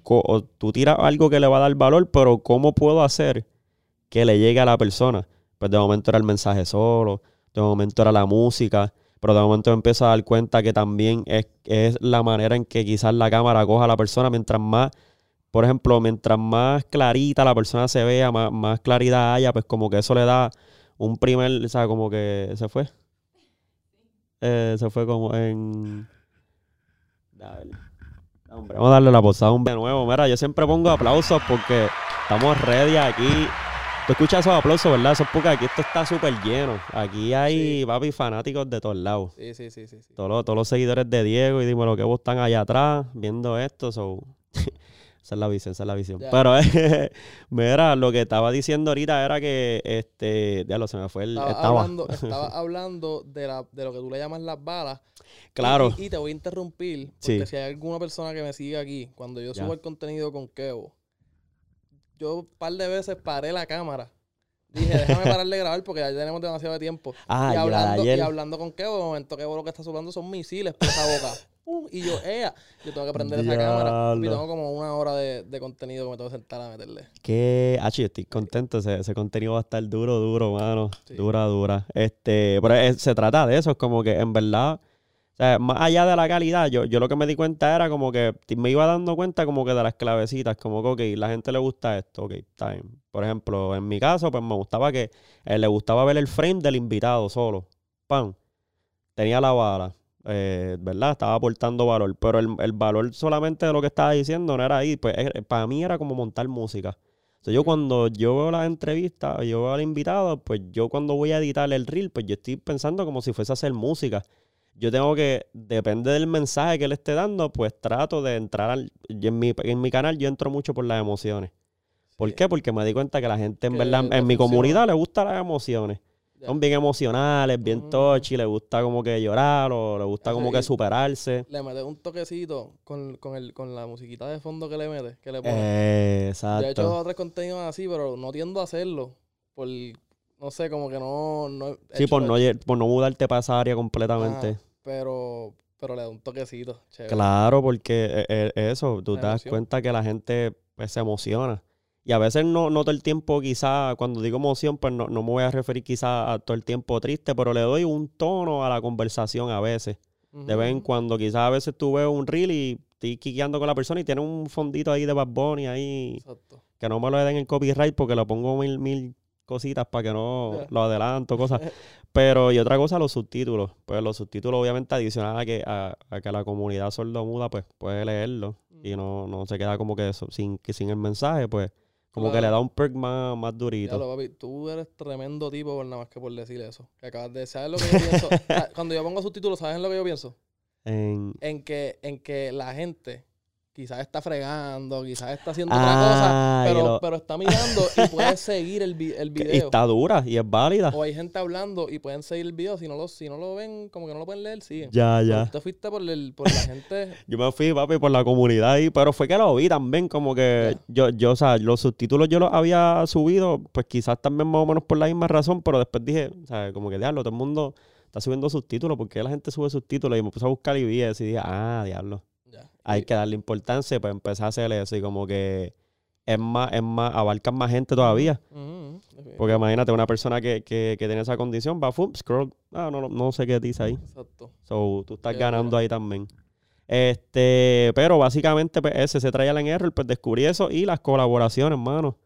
tú tiras algo que le va a dar valor, pero ¿cómo puedo hacer que le llegue a la persona? Pues de momento era el mensaje solo, de momento era la música, pero de momento me empiezo a dar cuenta que también es, es la manera en que quizás la cámara coja a la persona mientras más por ejemplo, mientras más clarita la persona se vea, más, más, claridad haya, pues como que eso le da un primer, o sea, como que se fue. Eh, se fue como en... Vamos a darle la posada un de nuevo. Mira, yo siempre pongo aplausos porque estamos ready aquí. Tú escuchas esos aplausos, ¿verdad? Eso es porque aquí esto está súper lleno. Aquí hay, papi, fanáticos de todos lados. Sí, sí, sí, sí. Todos, los, todos los seguidores de Diego y dime lo que vos están allá atrás viendo esto. So. [LAUGHS] Esa es la visión, esa es la visión. Pero, [LAUGHS] mira, lo que estaba diciendo ahorita era que, este, ya lo se me fue el... Estaba, Hablando, [LAUGHS] estaba hablando de, la, de lo que tú le llamas las balas. Claro. Y, te voy a interrumpir, porque si hay alguna persona que me sigue aquí, cuando yo subo el contenido con Kevo, yo un par de veces paré la cámara. Dije, déjame parar de grabar porque ya tenemos demasiado tiempo. [LAUGHS] Ah, y, hablando, y hablando con Kevo, de momento Kevo lo que está subiendo son misiles por esa boca [LAUGHS] y yo, ¡ea! Yo tengo que prender esa cámara. Y tengo como una hora de, de, contenido que me tengo que sentar a meterle. Que, ah, yo estoy contento. Ese, ese, contenido va a estar duro, duro, mano. Dura, dura. Este, pero se trata de eso. Es como que en verdad, sea, más allá de la calidad, yo, yo lo que me di cuenta era como que me iba dando cuenta como que de las clavecitas, como que, ok, la gente le gusta esto, ok, time. Por ejemplo, en mi caso, pues me gustaba que eh, le gustaba ver el frame del invitado solo. Pam. Tenía la bala eh, ¿verdad? Estaba aportando valor, pero el, valor solamente de lo que estaba diciendo no era ahí, pues para mí era como montar música. O yo cuando yo veo las entrevistas, yo veo al invitado, pues yo cuando voy a editar el reel, pues yo estoy pensando como si fuese a hacer música. Yo tengo que, depende del mensaje que le esté dando, pues trato de entrar al, en, mi, en mi canal yo entro mucho por las emociones. ¿Por qué? Porque me di cuenta que la gente en verdad, en mi comunidad le gustan las emociones. Son bien emocionales, bien mm. touchy, le gusta como que llorar o le gusta como que superarse. Le metes un toquecito con, con, el, con la musiquita de fondo que le metes, que le pones. Eh, exacto. Yo he hecho otros contenidos así, pero no tiendo a hacerlo. Por, no sé, como que no... no sí, por no, por no mudarte para esa área completamente. Pero, pero le da un toquecito. Claro, porque eh, eh, eso, tú te das cuenta que la gente pues, se emociona. Y a veces no, no todo el tiempo, quizá, cuando digo emoción, pues no, me voy a referir quizá a todo el tiempo triste, pero le doy un tono a la conversación a veces. De vez en cuando, quizás a veces tú ves un reel y estoy quiqueando con la persona y tiene un fondito ahí de Bad Bunny ahí. Exacto. Que no me lo den en copyright porque lo pongo mil, mil cositas para que no lo adelanto, cosas. [LAUGHS] Pero y otra cosa, los subtítulos. Pues los subtítulos obviamente adicional a que, a, que la comunidad sordomuda pues puede leerlo y no, no se queda como que eso, sin, sin el mensaje, pues como que le da un perk más, más durito. papi, tú eres tremendo tipo por nada más que por decir eso. Que acabas de ¿Sabes lo que yo pienso? [LAUGHS] Ah, cuando yo pongo subtítulos, ¿sabes lo que yo pienso? En... en que, en que la gente quizás está fregando, quizás está haciendo otra cosa, pero, pero está mirando y [LAUGHS] puede seguir el, el video. Y está dura y es válida. O hay gente hablando y pueden seguir el video. Si no lo, si no lo ven, como que no lo pueden leer, siguen. Ya, ya. Tú te fuiste por, el, por la gente. [LAUGHS] yo me fui, papi, por la comunidad ahí, pero fue que lo vi también, como que yo, yo, o sea, los subtítulos yo los había subido, pues quizás también más o menos por la misma razón, pero después dije, o sea, como que diablo, todo el mundo está subiendo subtítulos, porque la gente sube subtítulos? Y me puse a buscar y vi y dije, ah, diablo hay que darle importancia para empezar a hacer eso y como que es más, es más, abarcan más gente todavía. Porque imagínate una persona que, que, que, tiene esa condición, va, fum, scroll, ah, no, no, sé qué dice ahí. Exacto. So, tú estás ganando ahí también. Este, pero básicamente pues, ese se trae en error, pues descubrí eso y las colaboraciones, hermano.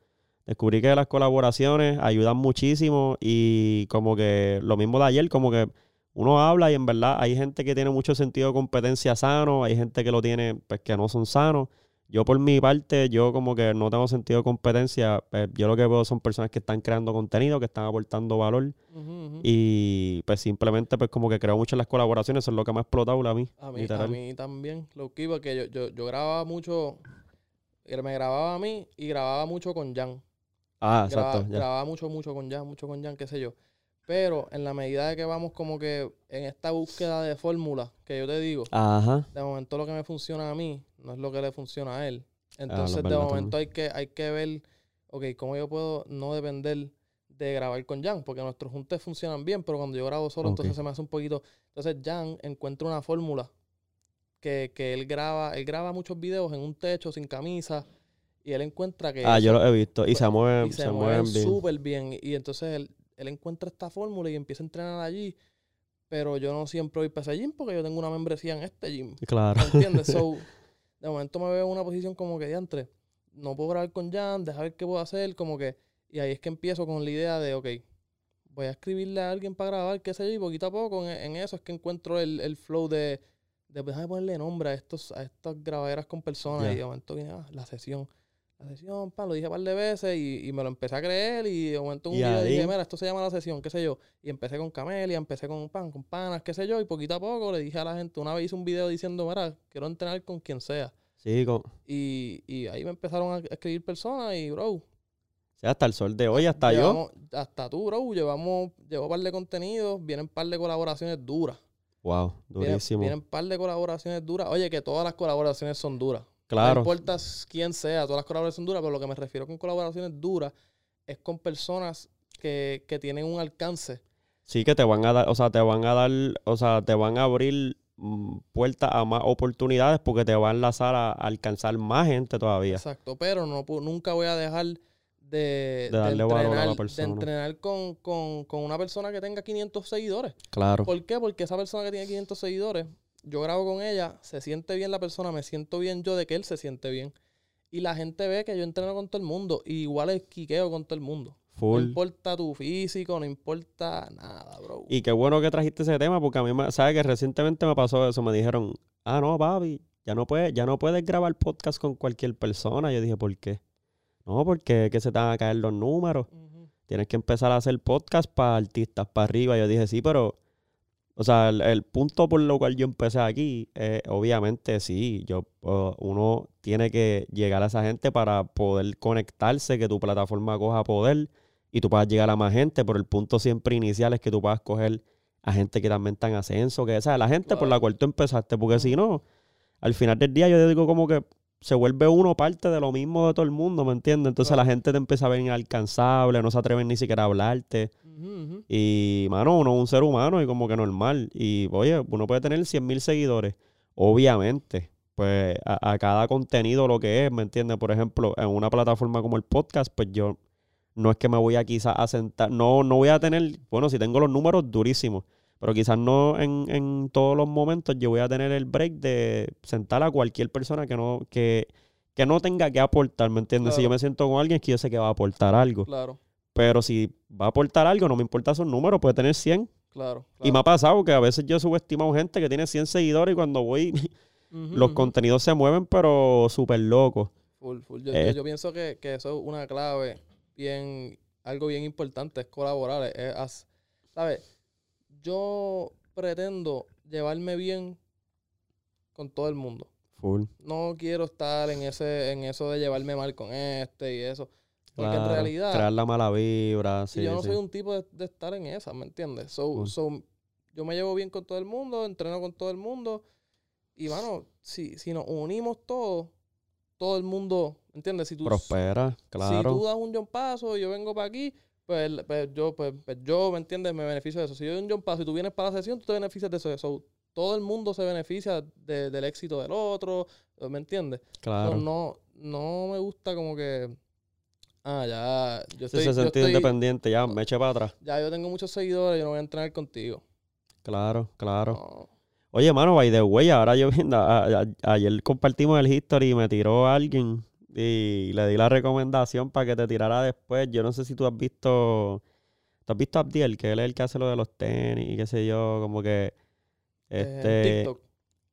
Descubrí que las colaboraciones ayudan muchísimo y como que lo mismo de ayer, como que uno habla y en verdad hay gente que tiene mucho sentido de competencia sano, hay gente que lo tiene, pues que no son sanos. Yo por mi parte, yo como que no tengo sentido de competencia. Pues, yo lo que veo son personas que están creando contenido, que están aportando valor. Y pues simplemente pues como que creo mucho en las colaboraciones, eso es lo que me ha explotado a mí. A mí, a mí también. Lo que iba que yo, yo, yo grababa mucho, me grababa a mí y grababa mucho con Jan. Ah, exacto. Grababa mucho, mucho con Jan, mucho con Jan, qué sé yo. Pero en la medida de que vamos como que en esta búsqueda de fórmula que yo te digo, de momento lo que me funciona a mí no es lo que le funciona a él. Ah, Entonces, de momento hay que, hay que ver, ok, cómo yo puedo no depender de grabar con Jan, porque nuestros juntes funcionan bien, pero cuando yo grabo solo, entonces se me hace un poquito. Entonces Jan encuentra una fórmula que, que él graba, él graba muchos videos en un techo sin camisa y él encuentra que Ah, yo lo he visto. Y se mueven, y se, se, mueven mueven bien. súper bien. Y entonces él, él encuentra esta fórmula y empieza a entrenar allí. Pero yo no siempre voy para ese gym porque yo tengo una membresía en este gym. Claro. ¿Me entiendes? [LAUGHS] So, de momento me veo en una posición como que diantre. No puedo grabar con Jan, dejar ver qué puedo hacer, como que. Y ahí es que empiezo con la idea de, ok, voy a escribirle a alguien para grabar, qué sé yo, y poquito a poco en, en eso es que encuentro el, el flow de, de pues, déjame ponerle nombre a estos, a estas grabaderas con personas. Y de momento viene, ah, la sesión. La sesión, pan, lo dije un par de veces y, y me lo empecé a creer. Y de momento un Y día dije, ahí- mira, esto se llama la sesión, qué sé yo. Y empecé con Camelia, empecé con pan, con panas, qué sé yo. Y poquito a poco le dije a la gente, una vez hice un video diciendo, mira, quiero entrenar con quien sea. Sí, con, Y, y ahí me empezaron a escribir personas y, bro. sí, hasta el sol de hoy, hasta yo. Hasta tú, bro. Llevamos, llevo un par de contenidos. Vienen un par de colaboraciones duras. Wow, Vienen, durísimo. vienen un par de colaboraciones duras. Oye, que todas las colaboraciones son duras. No claro. importa quién sea, todas las colaboraciones son duras, pero lo que me refiero con colaboraciones duras es con personas que, que tienen un alcance. Sí, que te van a dar, o sea, te van a dar, o sea, te van a abrir mm, puertas a más oportunidades porque te va a enlazar a, a alcanzar más gente todavía. Exacto. Pero no, nunca voy a dejar de, De darle valor a la entrenar, de persona. entrenar con, con, con una persona que tenga 500 seguidores. Claro. ¿Por qué? Porque esa persona que tiene 500 seguidores, yo grabo con ella, se siente bien la persona, me siento bien yo de que él se siente bien. Y la gente ve que yo entreno con todo el mundo. Y igual es quiqueo con todo el mundo. No Full. importa tu físico, no importa nada, bro. Y qué bueno que trajiste ese tema porque a mí, me, ¿sabes que Recientemente me pasó eso. Me dijeron, ah, no, papi, ya no puedes, ya no puedes grabar podcast con cualquier persona. Yo dije, ¿por qué? No, porque es que se te van a caer los números. Tienes que empezar a hacer podcast para artistas, para arriba. Yo dije, sí, pero, o sea, el, el punto por lo cual yo empecé aquí, eh, obviamente sí, yo, uh, uno tiene que llegar a esa gente para poder conectarse, que tu plataforma coja poder y tú puedas llegar a más gente, pero el punto siempre inicial es que tú puedas coger a gente que también está en ascenso, que esa la gente por la cual tú empezaste, porque si no, al final del día yo digo como que se vuelve uno parte de lo mismo de todo el mundo, ¿me entiendes? Entonces Claro. la gente te empieza a ver inalcanzable, no se atreven ni siquiera a hablarte. Y, mano, uno es un ser humano y como que normal. Y, oye, uno puede tener 100 mil seguidores. Obviamente, pues a, a cada contenido lo que es, ¿me entiendes? Por ejemplo, en una plataforma como el podcast, pues yo no es que me voy a quizás a sentar, no, no voy a tener, bueno, si tengo los números durísimos, pero quizás no en, en todos los momentos yo voy a tener el break de sentar a cualquier persona que no, que, que no tenga que aportar, ¿me entiendes? Si yo me siento con alguien es que yo sé que va a aportar algo. Claro, Pero si va a aportar algo, no me importa su número, puede tener 100. claro. Y me ha pasado que a veces yo subestimo gente que tiene 100 seguidores y cuando voy, los contenidos se mueven, pero súper locos. Full, full. Yo, Eh, yo- yo pienso que, que eso es una clave bien, algo bien importante, es colaborar. Es, ¿Sabes? Yo pretendo llevarme bien con todo el mundo. Full. No quiero estar en ese, en eso de llevarme mal con este y eso. Porque en Claro, realidad, Crear la mala vibra. Sí, yo no sí. soy un tipo de, de estar en esa, ¿me entiendes? So, so, yo me llevo bien con todo el mundo, entreno con todo el mundo. Y, mano, si, si nos unimos todos, todo el mundo, ¿entiendes? Si tú, Prospera, si claro. tú das un John Paso y yo vengo para aquí, pues, pues yo, pues, pues yo, ¿me entiendes? Me beneficio de eso. Si yo doy un John Paso y tú vienes para la sesión, tú te beneficias de eso. So, todo el mundo se beneficia de- del éxito del otro, ¿me entiendes? Claro. no, no me gusta como que... Ah, ya, yo Sí, estoy, se yo estoy- independiente, ya, me eché para atrás. ya yo tengo muchos seguidores, yo no voy a entrenar contigo. Claro, claro. No. Oye, mano, by the way, ahora yo viendo, [LAUGHS] ayer compartimos el history y me tiró alguien y le di la recomendación para que te tirara después. Yo no sé si tú has visto, ¿tú has visto a Abdiel, que él es el que hace lo de los tenis y qué sé yo, como que, Eh, este, TikTok.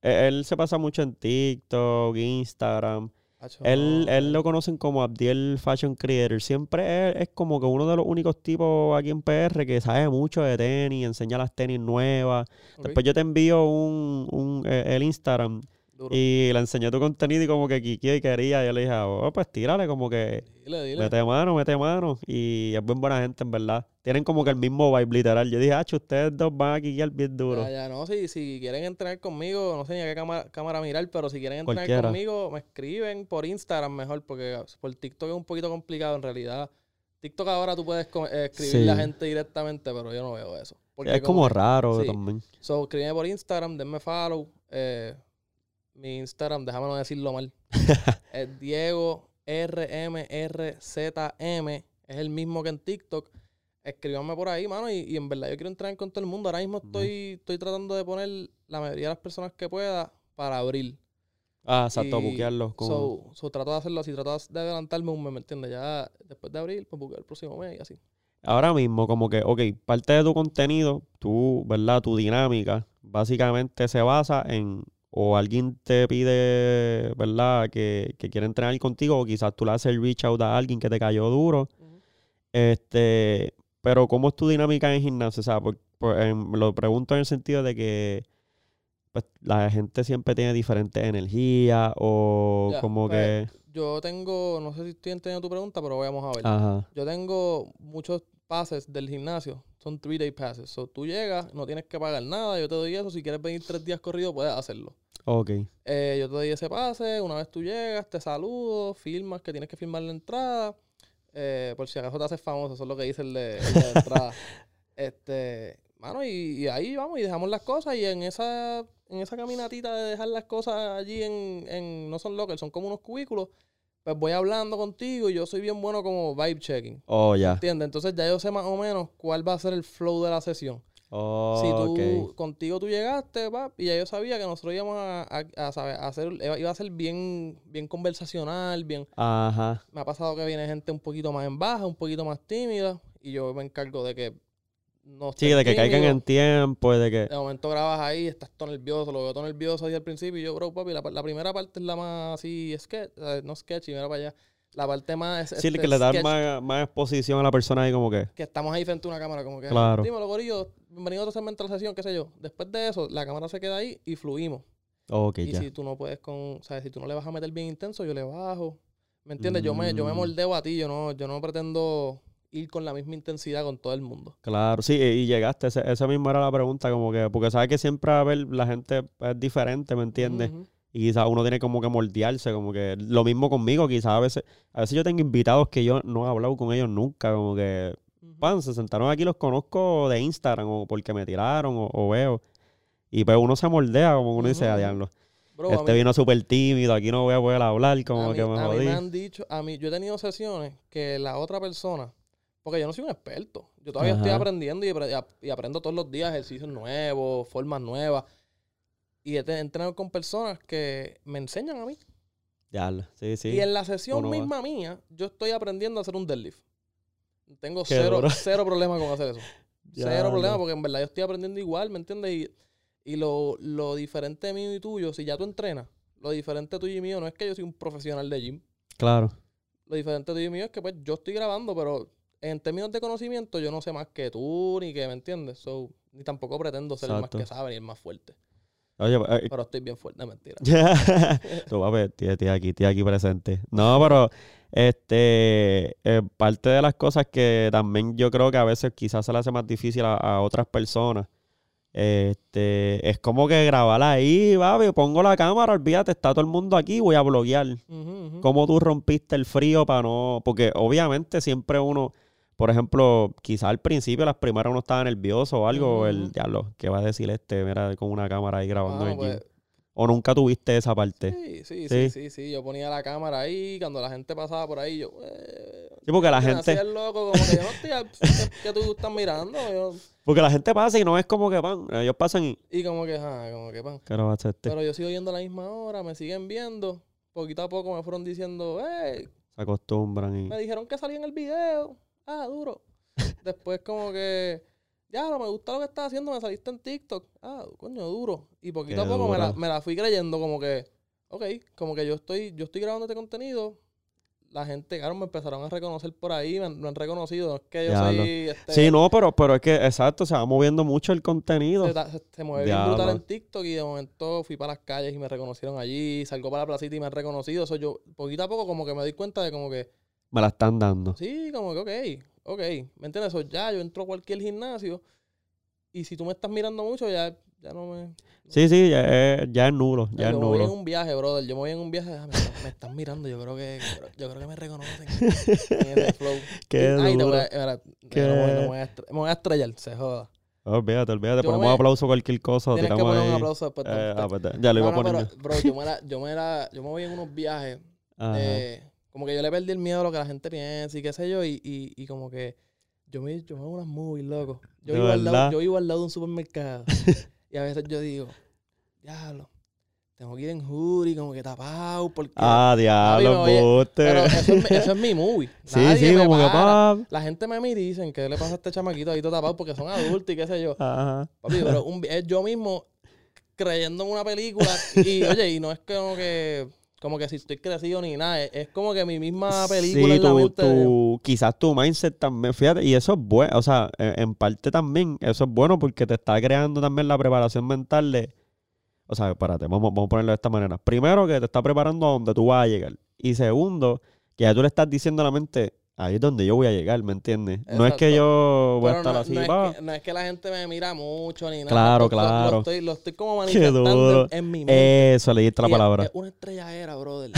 e- él se pasa mucho en TikTok, Instagram. Hacho, Él, él lo conocen como Abdiel Fashion Creator. Siempre es, es como que uno de los únicos tipos aquí en PR que sabe mucho de tenis, enseña las tenis nuevas. Después yo te envío un, un, eh, el Instagram duro. y le enseñé tu contenido y como que Kiki y quería. Yo le dije, oh, pues tírale, como que Dile, dile. mete mano, mete mano. Y es bien buena gente, en verdad. Tienen como que el mismo vibe, literal. Yo dije, ah, ustedes dos van a quiquear bien duro. Ya, ya, no, si, si quieren entrenar conmigo, no sé ni a qué cámara, cámara mirar, pero si quieren entrenar Cualquiera. conmigo, me escriben por Instagram mejor, porque por TikTok es un poquito complicado en realidad. TikTok ahora tú puedes eh, escribirle a Sí. gente directamente, pero yo no veo eso. Porque es como raro sí. también. So, escríbeme por Instagram, denme follow. Eh, mi Instagram, déjame no decirlo mal. [LAUGHS] es Diego RMRZM. Es el mismo que en TikTok. Escríbanme por ahí, mano. Y, y en verdad yo quiero entrar con todo el mundo. Ahora mismo estoy, estoy tratando de poner la mayoría de las personas que pueda para abril. Ah, exacto, buquearlo. Como... So, so trato de hacerlo así, trato de adelantarme un mes, ¿me entiendes? Ya después de abril, pues buqueo el próximo mes y así. Ahora mismo, como que, ok, parte de tu contenido, tu, ¿verdad? Tu dinámica, básicamente se basa en o alguien te pide, ¿verdad? Que, que quiere entrenar contigo, o quizás tú le haces el reach out a alguien que te cayó duro. Este, pero ¿cómo es tu dinámica en gimnasio? O sea, por- por- em, lo pregunto en el sentido de que pues, la gente siempre tiene diferentes energías o Ya, como pues, que... Yo tengo, no sé si estoy entendiendo tu pregunta, pero vamos a ver. Ajá. Yo tengo muchos pases del gimnasio. Son three day passes. So, tú llegas, no tienes que pagar nada. Yo te doy eso. Si quieres venir tres días corridos, puedes hacerlo. Ok. Eh, yo te doy ese pase. Una vez tú llegas, te saludo, firmas que tienes que firmar la entrada. Eh, por si acaso te haces famoso, eso es lo que dice el de, el de entrada. [LAUGHS] este, mano, y, y ahí vamos y dejamos las cosas. Y en esa, en esa caminatita de dejar las cosas allí en, en no son lockers, son como unos cubículos. Pues voy hablando contigo y yo soy bien bueno como vibe checking. Oh, ya. ¿Entiendes? Entonces ya yo sé más o menos cuál va a ser el flow de la sesión. Oh, si tú, contigo tú llegaste, pap, y ya yo sabía que nosotros íbamos a, a- a saber- a hacer, iba iba a ser bien, bien conversacional, bien. Ajá. Me ha pasado que viene gente un poquito más en baja, un poquito más tímida, y yo me encargo de que no Sí, de que caigan en tiempo, de que... De momento grabas ahí, estás todo nervioso, lo veo todo nervioso ahí al principio, y yo, bro, papi, la, la primera parte es la más así, sketch, eh, no sketchy, mira para allá. La parte más... Sí, este, que le dan más, más exposición a la persona ahí como que... que estamos ahí frente a una cámara, como que, Claro. dímelo, gorillo, bienvenido a otro segmento de la sesión, qué sé yo. Después de eso, la cámara se queda ahí y fluimos. Ok, y ya. si tú no puedes con, sabes, si tú no le vas a meter bien intenso, yo le bajo. ¿Me entiendes? Yo me, yo me Mm. moldeo a ti, yo no, yo no pretendo ir con la misma intensidad con todo el mundo. Claro, sí, y llegaste, esa misma era la pregunta, como que, porque sabes que siempre a haber, la gente es diferente, ¿me entiendes? Y quizás uno tiene como que moldearse, como que lo mismo conmigo, quizás a veces, a veces yo tengo invitados que yo no he hablado con ellos nunca, como que, Ujú. pan, se sentaron aquí, los conozco de Instagram o porque me tiraron o, o veo. Y pues uno se moldea, como uno dice, Ujú. a diablo. Bro, Este mí- vino súper tímido, aquí no voy a poder hablar, como a mí, que me a mí me han dicho, a mí, yo he tenido sesiones que la otra persona, porque yo no soy un experto, yo todavía estoy aprendiendo y, apre- y ap- y aprendo todos los días ejercicios nuevos, formas nuevas. Y he entrenado con personas que me enseñan a mí. Diablo, sí, sí. Y en la sesión uno va. misma mía, yo estoy aprendiendo a hacer un deadlift. Tengo Qué cero, duro. cero problema con hacer eso. [LAUGHS] Cero Diablo. problema, porque en verdad yo estoy aprendiendo igual, ¿me entiendes? Y, y lo, lo diferente mío y tuyo, si ya tú entrenas, lo diferente tuyo y mío no es que yo soy un profesional de gym. Claro. Lo diferente tuyo y mío es que pues yo estoy grabando, pero en términos de conocimiento yo no sé más que tú, ni que, ¿me entiendes? So, ni tampoco pretendo ser Exacto. el más que sabe ni el más fuerte. Oye, eh, Pero estoy bien fuerte, mentira. [LAUGHS] Tú, papi, estoy, estoy aquí, estoy aquí presente. No, pero este eh, parte de las cosas que también yo creo que a veces quizás se le hace más difícil a, a otras personas. Este, es como que grabar ahí, papi, pongo la cámara, olvídate, está todo el mundo aquí, voy a bloguear. ¿Cómo tú rompiste el frío para no? Porque obviamente siempre uno, por ejemplo, quizás al principio, las primeras uno estaba nervioso o algo, el diablo, ¿qué va a decir este? Mira, con una cámara ahí grabando Mano, en el gym. pues, O nunca tuviste esa parte. Sí, sí, Sí. sí, sí, sí. Yo ponía la cámara ahí, cuando la gente pasaba por ahí, yo... Eh, Sí, porque la gente, hacía el loco, como que yo no estoy... ¿qué- ¿Qué tú estás mirando? Yo- porque la gente pasa y no es como que pan, ellos pasan y y como que, ajá, como que, pan. ¿qué lo va a hacer este? Pero yo sigo yendo a la misma hora, me siguen viendo. Poquito a poco me fueron diciendo, hey, Se acostumbran y me dijeron que salí en el video. Ah, duro. [LAUGHS] Después como que, ya, no me gusta lo que estás haciendo, me saliste en TikTok. Ah, coño, duro. Y poquito Qué a poco me la, me la fui creyendo como que, ok, como que yo estoy, yo estoy grabando este contenido. La gente, claro, me empezaron a reconocer por ahí, me han, me han reconocido. No es que yo Diablo. soy, este, Sí, no, pero, pero es que, exacto, se va moviendo mucho el contenido. se, se- se mueve bien brutal en TikTok y de momento fui para las calles y me reconocieron allí, salgo para la placita y me han reconocido. Eso yo, poquito a poco como que me doy cuenta de como que, Me la están dando. sí, como que ok, ok, ¿me entiendes? Eso ya, yo entro a cualquier gimnasio y si tú me estás mirando mucho ya, ya no me... Sí, sí, ya es, ya es nulo, ya es yo me voy en nulo. un viaje, brother. Yo me voy en un viaje. ah, me, están, me están mirando. Yo creo que yo creo que me reconocen [LAUGHS] en ese flow. Qué Ay, te voy a, Qué- no me, voy- no me voy a me voy a estrellar, se joda. Olvídate, olvídate. Yo Ponemos me- aplauso cualquier cosa. Tienes que poner un aplauso después. de- Eh, ah, pues, ya lo iba poniendo. pero, bro, yo me, la, [LAUGHS] yo, me la, yo me voy en unos viajes de... Como que yo le perdí el miedo a lo que la gente piensa y qué sé yo. Y, y, y como que yo me, yo me hago unas movies, loco. Yo ¿De vivo, al lado, yo vivo al lado de un supermercado. [LAUGHS] y a veces yo digo, diablo, tengo que ir en hoodie, como que tapado, porque... Ah, diablo, embuste. Pero eso es, mi- eso es mi movie. [LAUGHS] Sí, Nadie sí, me como que. La gente me mira y dicen, ¿qué le pasa a este chamaquito ahí todo tapado? Porque son adultos y qué sé yo. Ajá. Papi, pero un, es yo mismo creyendo en una película. Y [LAUGHS] oye, y no es como que, como que si estoy crecido ni nada. Es, es como que mi misma película Sí, en la tu, mente. de- quizás tu mindset también, fíjate, y eso es bueno, o sea, en, en parte también, eso es bueno porque te está creando también la preparación mental de, o sea, espérate, vamos, vamos a ponerlo de esta manera. Primero, que te está preparando a donde tú vas a llegar. Y segundo, que ya tú le estás diciendo a la mente, ahí es donde yo voy a llegar, ¿me entiendes? No es que yo voy a estar no, así, no es que, no es que la gente me mira mucho ni nada. Claro, claro. Lo, estoy, lo estoy como [LAUGHS] manifestando en, mi mente. Eso, le diste la Y palabra. Es, una estrelladera, brother.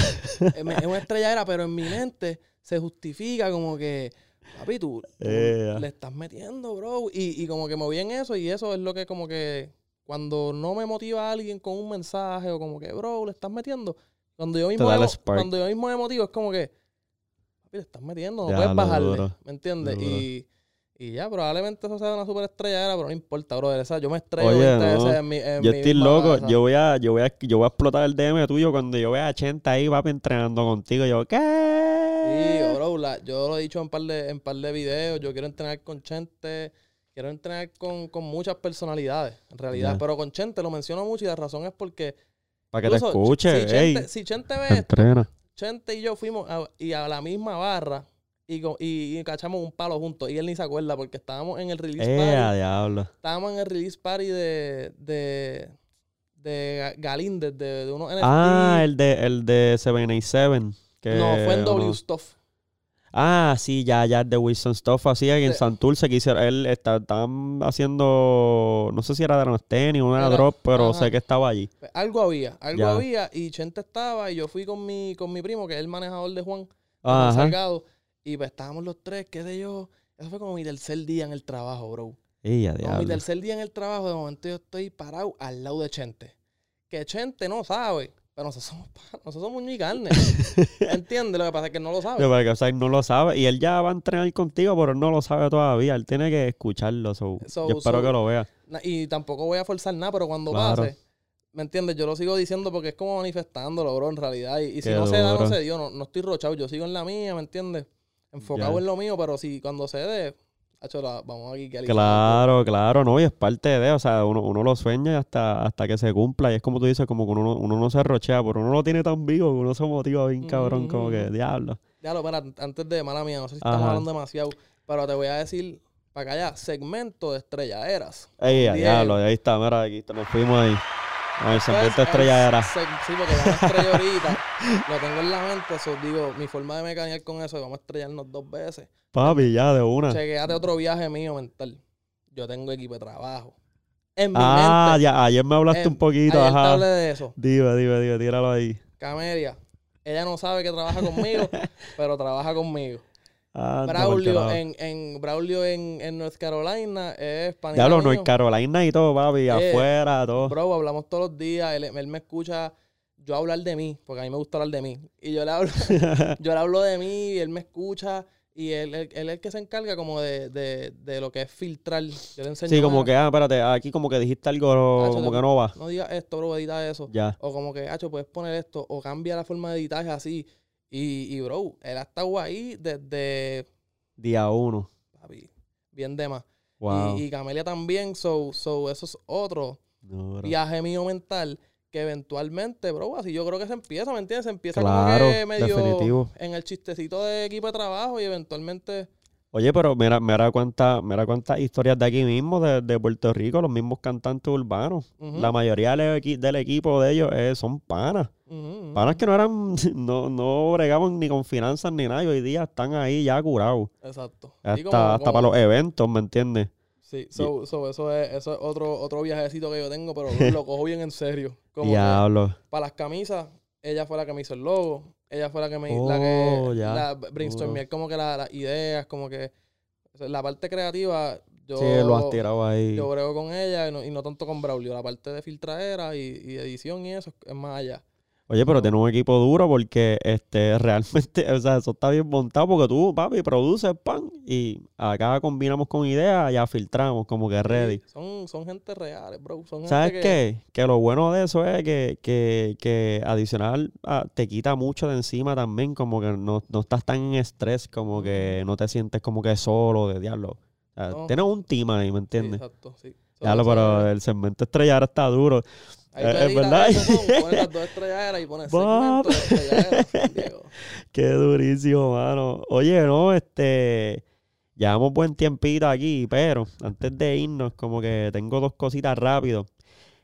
es, una estrelladera, pero en mi mente se justifica como que, papi, tú, [LAUGHS] Ea. le estás metiendo, bro. Y, y como que me voy en eso y eso es lo que como que cuando no me motiva a alguien con un mensaje o como que, bro, le estás metiendo. Cuando yo mismo, cuando yo mismo me motivo es como que, papi, le estás metiendo, no Ya, puedes bajarle. duro, ¿Me entiendes? Y, y ya, probablemente eso sea una super estrelladera, pero no importa, brother. Esa, yo me estrello Oye, 20 no. en mi, en Yo mi estoy loco, casa. yo voy a, yo voy a, yo voy a explotar el DM tuyo cuando yo vea a Chenta ahí, papi, entrenando contigo. Yo, ¿qué? Sí, bro, la- yo lo he dicho en par de, en par de videos, yo quiero entrenar con Chente, quiero entrenar con, con muchas personalidades, en realidad, pero con Chente lo menciono mucho y la razón es porque... Para que te escuche, si, Chente, si Chente ve esto. Chente y yo fuimos a, y a la misma barra y, co- y, y cachamos un palo juntos y él ni se acuerda porque estábamos en el release Eh, party, diablo. estábamos en el release party de... de de Ga- Galíndez, de, de unos NFT. Ah, el de, el de 787. Que, no, fue en ¿o W no? Stuff. Ah, sí, ya, ya, de Wilson Stuff, así en Sí. Santurce que hicieron, él está, estaban haciendo, no sé si era de los tenis o una Era- drop, pero ajá. sé que estaba allí. Pues, Algo había, algo Ya. había, y Chente estaba, y yo fui con mi, con mi primo, que es el manejador de Juan, Ajá. Salgado, y pues estábamos los tres, qué sé yo. Eso fue como mi tercer día en el trabajo, bro. Y a Como mi tercer día en el trabajo, de momento yo estoy parado al lado de Chente. Que Chente no sabe, pero nosotros somos, pa- nosotros somos uña y carne. ¿Entiendes? Lo que pasa es que él no lo sabe. Porque, o sea, él no lo sabe. Y él ya va a entrenar contigo, pero él no lo sabe todavía. Él tiene que escucharlo. so, So- yo espero so- que lo vea. Y tampoco voy a forzar nada, pero cuando Claro. pase, ¿me entiendes? Yo lo sigo diciendo porque es como manifestándolo, bro, en realidad. Y, y si Qué no se da, no duro. se dio. No, no estoy rochado. Yo sigo en la mía, ¿me entiendes? Enfocado en lo mío, pero si cuando se dé, la- vamos aquí. que Claro, claro, no, y es parte de, o sea, uno, uno lo sueña hasta, hasta que se cumpla, y es como tú dices, como que uno, uno no se rochea, pero uno lo tiene tan vivo que uno se motiva bien cabrón, como que, Ujú. diablo. Ya lo, espera, antes de mala mía, no sé si estamos Ajá. hablando demasiado, pero te voy a decir, para haya segmento de estrelladeras. Ey, a Bien. diablo, ahí está, mira, aquí nos fuimos ahí. A ver, se Pues, mete el estrella era. seg- Sí, porque vamos a estrellar ahorita. [LAUGHS] lo tengo en la mente, eso digo, mi forma de mecanear con eso, vamos a estrellarnos dos veces. Papi, ya, de una. Chequeate otro viaje mío mental. Yo tengo equipo de trabajo. En mi Ah, mente. ya, ayer me hablaste en- un poquito, ayer te ajá. hablé de eso. Dime, dime, dime, tíralo ahí. Camelia. Ella no sabe que trabaja conmigo, [LAUGHS] pero trabaja conmigo. Braulio en, en Braulio en, en North Carolina es panita Diablo. North Carolina y todo, papi, Eh, afuera, todo. Bro, hablamos todos los días. Él, él me escucha yo hablar de mí, porque a mí me gusta hablar de mí. Y yo le hablo, [LAUGHS] yo le hablo de mí y él me escucha. Y él, él- él es el que se encarga como de, de, de lo que es filtrar. Yo le enseño Sí, como "Ah, que, ah, espérate, aquí como que dijiste algo, como que no va. No digas esto, bro, edita eso. Ya. O como que, hacho, puedes poner esto. O cambia la forma de editaje así. Y, y bro, él ha estado ahí desde, Día uno. papi, bien de más. Wow. Y, y Camelia también. So, so, eso es otro viaje mío mental que eventualmente, bro, así yo creo que se empieza, ¿me entiendes? Se empieza Claro, como que medio definitivo. en el chistecito de equipo de trabajo y eventualmente... Oye, pero mira, mira cuántas mira cuántas historias de aquí mismo, de, de Puerto Rico, los mismos cantantes urbanos. La mayoría del, del equipo de ellos eh, son panas. Panas que no eran, [LAUGHS] no, no bregaban ni con finanzas ni nada. y Hoy día están ahí ya curados. Exacto. Hasta, como- hasta como- para los eventos, ¿me entiendes? Sí, so, so eso es, eso es otro, otro viajecito que yo tengo, pero lo [LAUGHS] cojo bien en serio. Como Diablo. para las camisas, ella fue la que me hizo el logo. Ella fue la que me la Oh, que ya. la brainstormé como que la- las ideas, como que o sea, la parte creativa, yo, sí, lo has tirado ahí. yo brego con ella y no, y no tanto con Braulio. La parte de filtradera y, y edición y eso es más allá. Oye, pero tiene un equipo duro porque este [LAUGHS] realmente, o sea, eso está bien montado porque tú, papi, produces pan y acá combinamos con ideas, ya filtramos como que ready. Sí, son, son gente reales, bro. Son ¿Sabes gente que, qué? Que lo bueno de eso es que, que, que adicional a- te quita mucho de encima también, como que no, no estás tan en estrés, como que no te sientes como que solo de diablo. O sea, No. Tienes un team ahí, ¿me Sí, entiendes? exacto, sí. Eso pero el segmento estrellar está duro. Ahí eh, es verdad. pones las dos [LAUGHS] estrelladeras y pones segmento de estrelladeras, [LAUGHS] Diego. Qué durísimo, mano. Oye, no, este. Llevamos buen tiempito aquí, pero antes de irnos, como que tengo dos cositas rápido.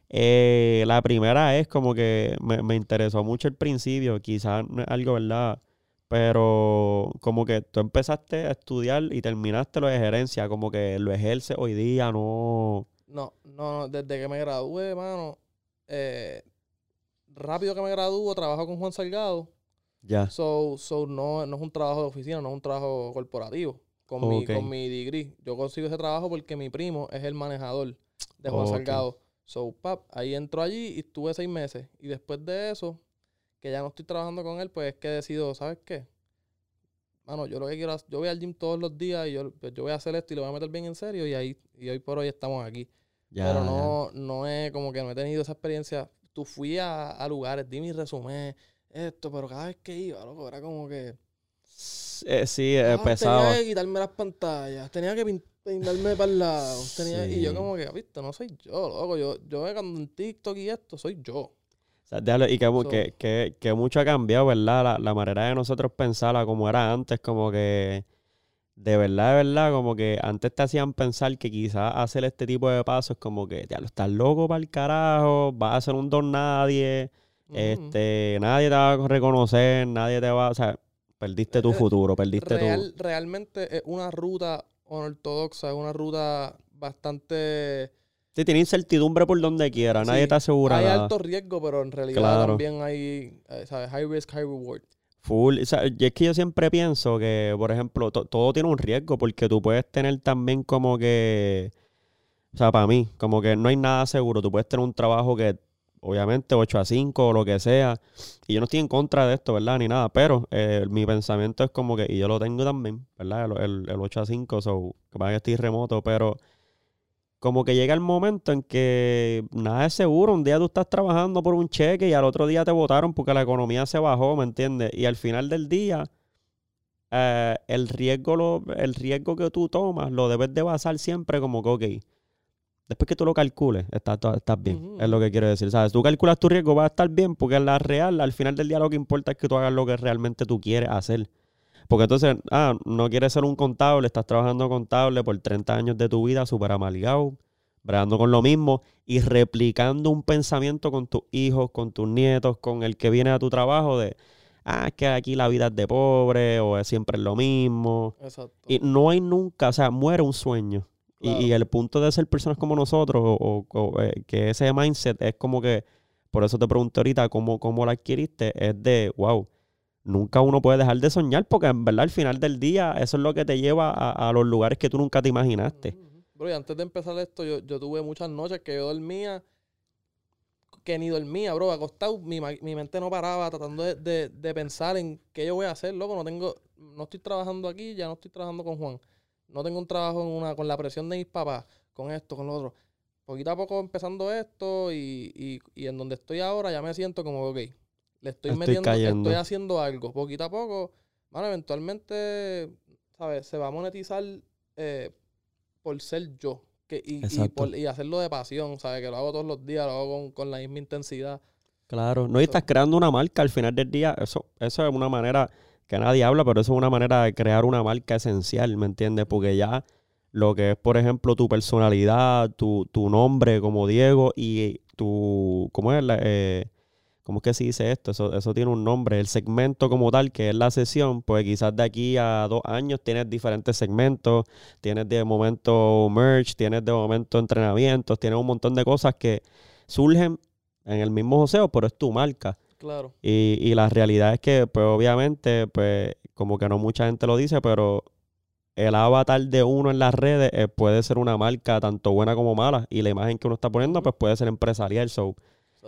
Eh, la primera es como que me, me interesó mucho el principio, quizás no es algo, ¿verdad? Pero como que tú empezaste a estudiar y terminaste lo de gerencia, como que lo ejerces hoy día, no. No, no, no, desde que me gradué, mano, eh, rápido que me gradúo, trabajo con Juan Salgado. Ya. So, so no, no es un trabajo de oficina, no es un trabajo corporativo. Con, mi, con mi degree. Yo consigo ese trabajo porque mi primo es el manejador de Juan. Salgado. So, pap, ahí entro allí y estuve seis meses. Y después de eso, que ya no estoy trabajando con él, pues es que decido, ¿sabes qué? Mano, yo lo que quiero hacer, yo voy al gym todos los días y yo, pues, yo voy a hacer esto y lo voy a meter bien en serio y ahí, y hoy por hoy estamos aquí. Ya, Pero ya. no, no es como que no he tenido esa experiencia. Tú fui a, a lugares, di mi resumen, esto, pero cada vez que iba, loco, era como que. Eh, sí, eh, ah, pesado. Tenía que quitarme las pantallas, tenía que pin- peinarme para el lado. Tenía, Y yo, como que, viste, no soy yo, loco. Yo, yo cuando en TikTok y esto, soy yo. O sea, déjalo, y que, mu- So- que, que, que mucho ha cambiado, ¿verdad? La, la manera de nosotros pensarla como era antes, como que de verdad, de verdad, como que antes te hacían pensar que quizás hacer este tipo de pasos como que, ya lo estás loco para el carajo, vas a ser un don nadie, este, nadie te va a reconocer, nadie te va, o sea, perdiste tu Eh, futuro, perdiste Real- realmente es una ruta ortodoxa, es una ruta bastante. tu... Sí, tiene incertidumbre por donde quiera, nadie te asegura Hay nada. alto riesgo, pero en realidad Claro. también hay, eh, ¿sabes? High risk, high reward. Full. O sea, es que yo siempre pienso que, por ejemplo, to- todo tiene un riesgo porque tú puedes tener también como que, o sea, para mí, como que no hay nada seguro. Tú puedes tener un trabajo que, obviamente, 8 a 5 o lo que sea. Y yo no estoy en contra de esto, ¿verdad? Ni nada. Pero eh, mi pensamiento es como que, y yo lo tengo también, ¿verdad? El, el, el 8 a 5, so, que pasa que estoy remoto, pero como que llega el momento en que nada es seguro. Un día tú estás trabajando por un cheque y al otro día te votaron porque la economía se bajó, ¿me entiendes? Y al final del día, eh, el, riesgo lo, el riesgo que tú tomas lo debes de basar siempre como que, ok, después que tú lo calcules, estás, estás bien. Es lo que quiero decir. ¿Sabes? Tú calculas tu riesgo, va a estar bien porque en la real, al final del día lo que importa es que tú hagas lo que realmente tú quieres hacer. Porque entonces, ah, no quieres ser un contable, estás trabajando contable por 30 años de tu vida, súper amalgado, bregando con lo mismo y replicando un pensamiento con tus hijos, con tus nietos, con el que viene a tu trabajo de, ah, es que aquí la vida es de pobre o es siempre lo mismo. Exacto. Y no hay nunca, o sea, muere un sueño. Y- Claro. Y, el punto de ser personas como nosotros, o, o- o, eh, que ese mindset es como que, por eso te pregunté ahorita cómo, cómo lo adquiriste, es de, wow, nunca uno puede dejar de soñar, porque en verdad al final del día eso es lo que te lleva a, los lugares que tú nunca te imaginaste. Bro, y antes de empezar esto, yo, yo tuve muchas noches que yo dormía, que ni dormía, bro, acostado, mi, mi mente no paraba tratando de, de- de pensar en qué yo voy a hacer, loco, no tengo, no estoy trabajando aquí, ya no estoy trabajando con Juan, no tengo un trabajo en una, con la presión de mis papás, con esto, con lo otro. Poquito a poco empezando esto y, y, y en donde estoy ahora ya me siento como, ok, le estoy, Estoy metiendo, cayendo. estoy haciendo algo, poquito a poco, mano, eventualmente, ¿sabes? Se va a monetizar eh, por ser yo. Que, y, y, Exacto. por- y hacerlo de pasión, ¿sabes? Que lo hago todos los días, lo hago con, con la misma intensidad. Claro, no, y estás creando una marca al final del día, eso, eso es una manera que nadie habla, pero eso es una manera de crear una marca esencial, ¿me entiendes? Porque ya lo que es, por ejemplo, tu personalidad, tu, tu nombre como Diego y tu, ¿cómo es? La, eh, ¿cómo es que se dice esto? Eso, eso tiene un nombre. El segmento como tal, que es la sesión, pues quizás de aquí a dos años tienes diferentes segmentos, tienes de momento merch, tienes de momento entrenamientos, tienes un montón de cosas que surgen en el mismo joseo, pero es tu marca. Claro. Y, y la realidad es que, pues obviamente, pues como que no mucha gente lo dice, pero el avatar de uno en las redes eh, puede ser una marca tanto buena como mala. Y la imagen que uno está poniendo, pues puede ser empresarial. So,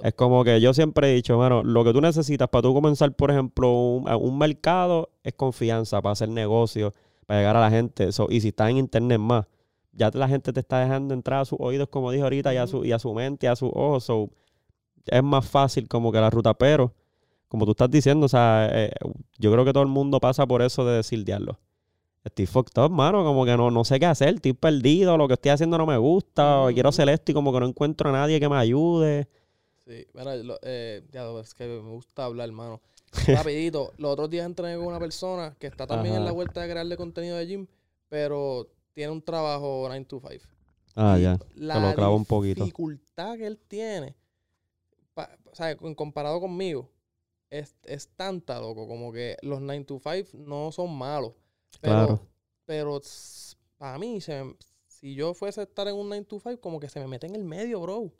es como que yo siempre he dicho, bueno, lo que tú necesitas para tú comenzar, por ejemplo, un, un mercado es confianza para hacer negocios, para llegar a la gente. So, y si estás en internet más, ya la gente te está dejando entrar a sus oídos, como dije ahorita, y, a su, y a su mente, y a sus ojos. So, es más fácil como que la ruta, pero como tú estás diciendo, o sea, eh, yo creo que todo el mundo pasa por eso de decir diablo. Estoy fucked up, mano, como que no, no sé qué hacer, estoy perdido, lo que estoy haciendo no me gusta, o quiero hacer esto y como que no encuentro a nadie que me ayude. Sí, mira, eh, ya, es que me gusta hablar, hermano. [LAUGHS] Rapidito, los otros días entrené con una persona que está también en la vuelta de crearle contenido de gym, pero tiene un trabajo 9 to 5. Ah, ya. La lo clavo un poquito. dificultad que él tiene, o sea, comparado conmigo, es, es tanta, loco, como que los 9 to 5 no son malos. Pero, claro. pero para mí, si yo fuese a estar en un 9 to 5, como que se me mete en el medio, bro.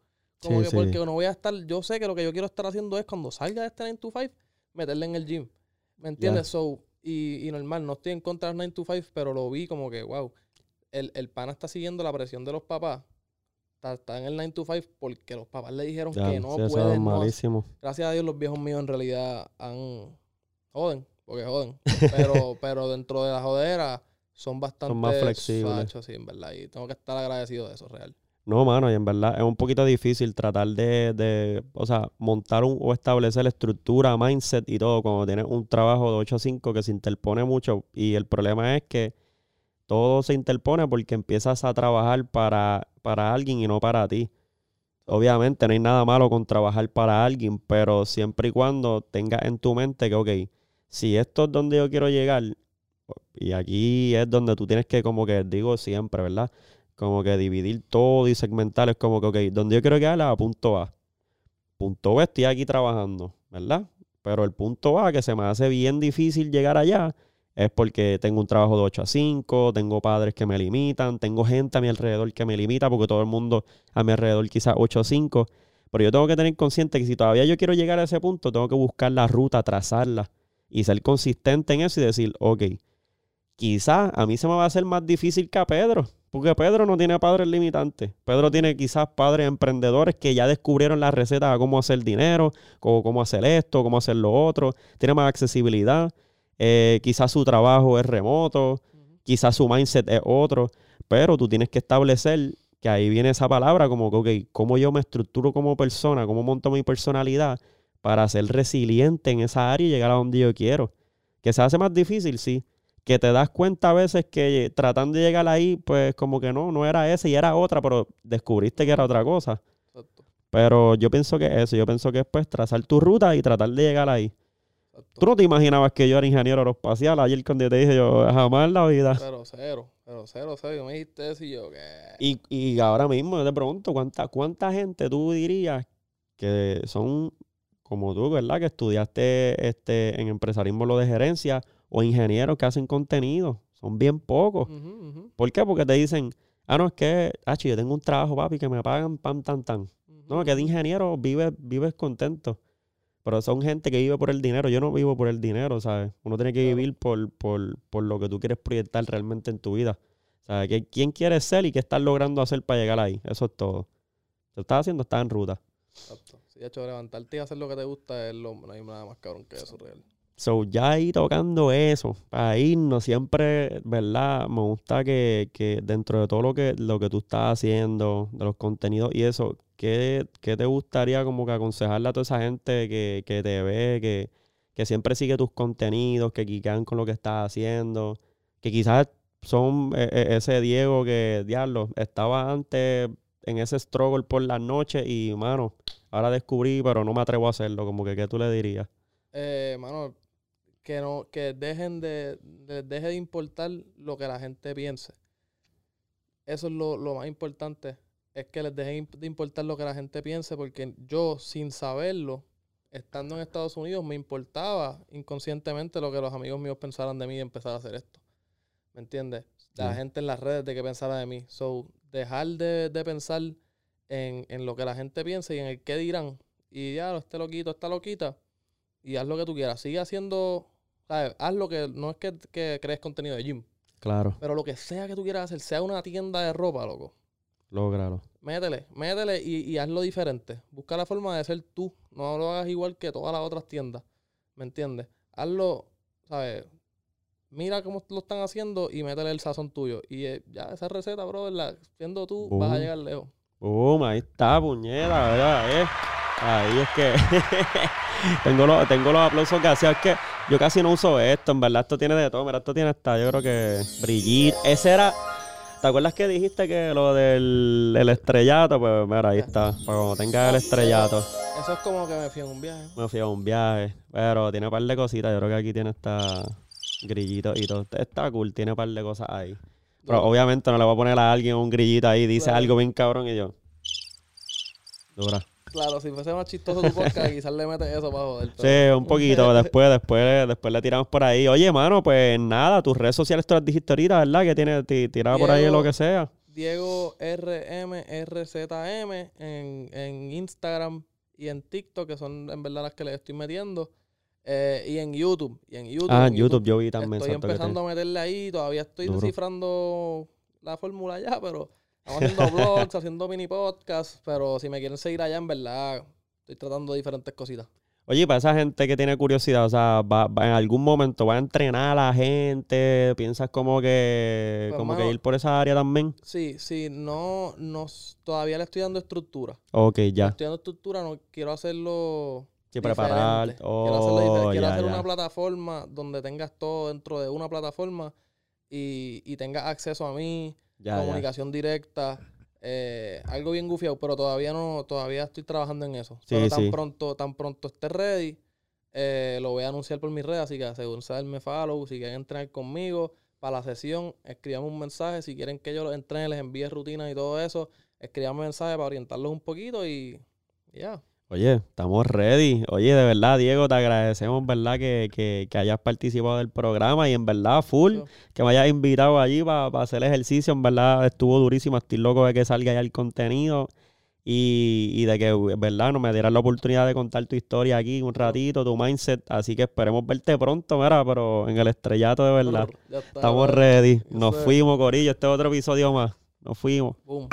Como que porque no voy a estar, yo sé que lo que yo quiero estar haciendo es cuando salga de este 9 to 5, meterle en el gym. ¿Me entiendes? So, y, y, normal, no estoy en contra del 9 to 5, pero lo vi como que, wow, el, el pana está siguiendo la presión de los papás Está, en el 9 to 5 porque los papás le dijeron que no sí, pueden. malísimo. Gracias a Dios los viejos míos en realidad han... Joden, porque joden. [LAUGHS] Pero, pero dentro de la jodera son bastante... Son más flexibles. sí, en verdad. Y tengo que estar agradecido de eso, real. No, mano, y en verdad es un poquito difícil tratar de, de o sea, montar un, o establecer estructura, mindset y todo cuando tienes un trabajo de 8 a 5 que se interpone mucho. Y el problema es que todo se interpone porque empiezas a trabajar para, para alguien y no para ti. Obviamente no hay nada malo con trabajar para alguien, pero siempre y cuando tengas en tu mente que, ok, si esto es donde yo quiero llegar, y aquí es donde tú tienes que, como que digo siempre, ¿verdad? Como que dividir todo y segmentar, es como que, ok, donde yo quiero llegar a punto A. Punto B estoy aquí trabajando, ¿verdad? Pero el punto A, que se me hace bien difícil llegar allá, es porque tengo un trabajo de 8 a 5, tengo padres que me limitan, tengo gente a mi alrededor que me limita, porque todo el mundo a mi alrededor quizás 8 a 5. Pero yo tengo que tener consciente que si todavía yo quiero llegar a ese punto, tengo que buscar la ruta, trazarla y ser consistente en eso y decir, ok, quizás a mí se me va a hacer más difícil que a Pedro, porque Pedro no tiene padres limitantes. Pedro tiene quizás padres emprendedores que ya descubrieron la receta de cómo hacer dinero, cómo, cómo hacer esto, cómo hacer lo otro, tiene más accesibilidad. Eh, quizás su trabajo es remoto, quizás su mindset es otro, pero tú tienes que establecer que ahí viene esa palabra como que, cómo yo me estructuro como persona, cómo monto mi personalidad para ser resiliente en esa área y llegar a donde yo quiero. Que se hace más difícil, sí. Que te das cuenta a veces que tratando de llegar ahí, pues como que no, no era esa y era otra, pero descubriste que era otra cosa. Pero yo pienso que eso, yo pienso que es pues trazar tu ruta y tratar de llegar ahí. Tú no te imaginabas que yo era ingeniero aeroespacial. Ayer cuando te dije yo, jamás en la vida. Pero cero, pero cero, cero. Me dijiste eso y yo, ¿qué? Y, y ahora mismo yo te pregunto, ¿cuánta, ¿cuánta gente tú dirías que son como tú, ¿verdad? Que estudiaste este, en empresarismo lo de gerencia o ingenieros que hacen contenido. Son bien pocos. ¿Por qué? Porque te dicen, ah, no, es que, ah, yo tengo un trabajo, papi, que me pagan pam, tan, tan. No, que de ingeniero vives, vives contento. Pero son gente que vive por el dinero. Yo no vivo por el dinero, ¿sabes? Uno tiene que vivir por, por, por, lo que tú quieres proyectar realmente en tu vida. ¿Sabes? ¿Quién quieres ser y qué estás logrando hacer para llegar ahí? Eso es todo. Lo estás haciendo, estás en ruta. Exacto. Sí, de hecho, levantarte y hacer lo que te gusta es lo, no hay nada más cabrón que eso, real. So, ya ahí tocando eso, para irnos, siempre, ¿verdad? Me gusta que, que dentro de todo lo que, lo que tú estás haciendo, de los contenidos y eso, ¿qué, te gustaría como que aconsejarle a toda esa gente que, te ve, que, que, siempre sigue tus contenidos, que quican con lo que estás haciendo, que quizás son e, e, ese Diego que, diablo, estaba antes en ese struggle por las noches y, mano, ahora descubrí, pero no me atrevo a hacerlo, como que, ¿qué tú le dirías? Eh, mano, que no, que dejen de, deje de importar lo que la gente piense. Eso es lo, lo más importante es que les dejen de importar lo que la gente piense, porque yo, sin saberlo, estando en Estados Unidos me importaba inconscientemente lo que los amigos míos pensaran de mí y empezar a hacer esto. ¿Me entiendes? La Sí. gente en las redes de qué pensara de mí. So, dejar de, de pensar en, en lo que la gente piensa y en el qué dirán. Y ya, este loquito, esta loquita. Y haz lo que tú quieras. Sigue haciendo, ¿sabes? Haz lo que, no es que, que crees contenido de gym, Claro, pero lo que sea que tú quieras hacer, sea una tienda de ropa, loco. lógralo. Métele, métele y, y hazlo diferente. Busca la forma de ser tú. No lo hagas igual que todas las otras tiendas. ¿Me entiendes? Hazlo, ¿sabes? Mira cómo lo están haciendo y métele el sazón tuyo. Y eh, ya esa receta, bro, la, siendo tú, vas a llegar lejos. Boom, ahí está, puñeta, ¿verdad? Eh. Ahí es que [LAUGHS] tengo, los, tengo los aplausos que hacía. Es que yo casi no uso esto, en verdad. Esto tiene de todo. Mira, esto tiene hasta, yo creo que brillir. Ese era. ¿Te acuerdas que dijiste que lo del el estrellato? Pues mira, ahí está. Para cuando tenga el estrellato. Eso es como que me fui en un viaje. Me fui a un viaje. Pero tiene un par de cositas. Yo creo que aquí tiene hasta grillito y todo. Está cool, tiene un par de cosas ahí. Pero obviamente no le voy a poner a alguien un grillito ahí. Dice algo bien cabrón y yo. Dura. Claro, si fuese más chistoso tu podcast, [LAUGHS] quizás le metes eso para joder. Sí, un poquito. [LAUGHS] Después, después, después le tiramos por ahí. Oye, mano, pues nada, tus redes sociales tú las dijiste ahorita, ¿verdad? Que tiene ti- tirada por ahí lo que sea. Diego RMRZM en, en Instagram y en TikTok, que son en verdad las que le estoy metiendo. Eh, y en YouTube. Y en YouTube. Ah, en YouTube yo vi también. Estoy empezando a meterle ahí. Todavía estoy Duro. descifrando la fórmula ya, pero estamos haciendo [LAUGHS] vlogs, haciendo mini podcasts. Pero si me quieren seguir allá, en verdad, estoy tratando diferentes cositas. Oye, para esa gente que tiene curiosidad, o sea, va, va- en algún momento va a entrenar a la gente, piensas como que, Pues, como que ir por esa área también. Sí, sí, no, no, todavía le estoy dando estructura. Ok, Le ya. Estoy dando estructura, no quiero hacerlo Sí, preparar. quiero hacerlo diferente. Oh, Quiero ya, hacer ya. una plataforma donde tengas todo dentro de una plataforma y, y tengas acceso a mí, Ya, ya. comunicación directa, eh, algo bien gufiado, pero todavía no, todavía estoy trabajando en eso. Sí, pero tan sí. pronto, tan pronto esté ready, eh, lo voy a anunciar por mis redes, así que asegúrense de darme follow, si quieren entrenar conmigo para la sesión, escriban un mensaje, si quieren que yo los entrene, les envíe rutinas y todo eso, escriban un mensaje para orientarlos un poquito y ya. Oye, estamos ready. Oye, de verdad, Diego, te agradecemos, ¿verdad? Que, que, que hayas participado del programa y en verdad, full, que me hayas invitado allí para hacer ejercicio. En verdad, estuvo durísimo. Estoy loco de que salga ya el contenido y, y de que, ¿verdad? Nos me dieras la oportunidad de contar tu historia aquí un ratito, tu mindset. Así que esperemos verte pronto, mira, pero en el estrellato de verdad. Está, Estamos ready. Nos fuimos, Corillo. Este es otro episodio más. Nos fuimos. Boom.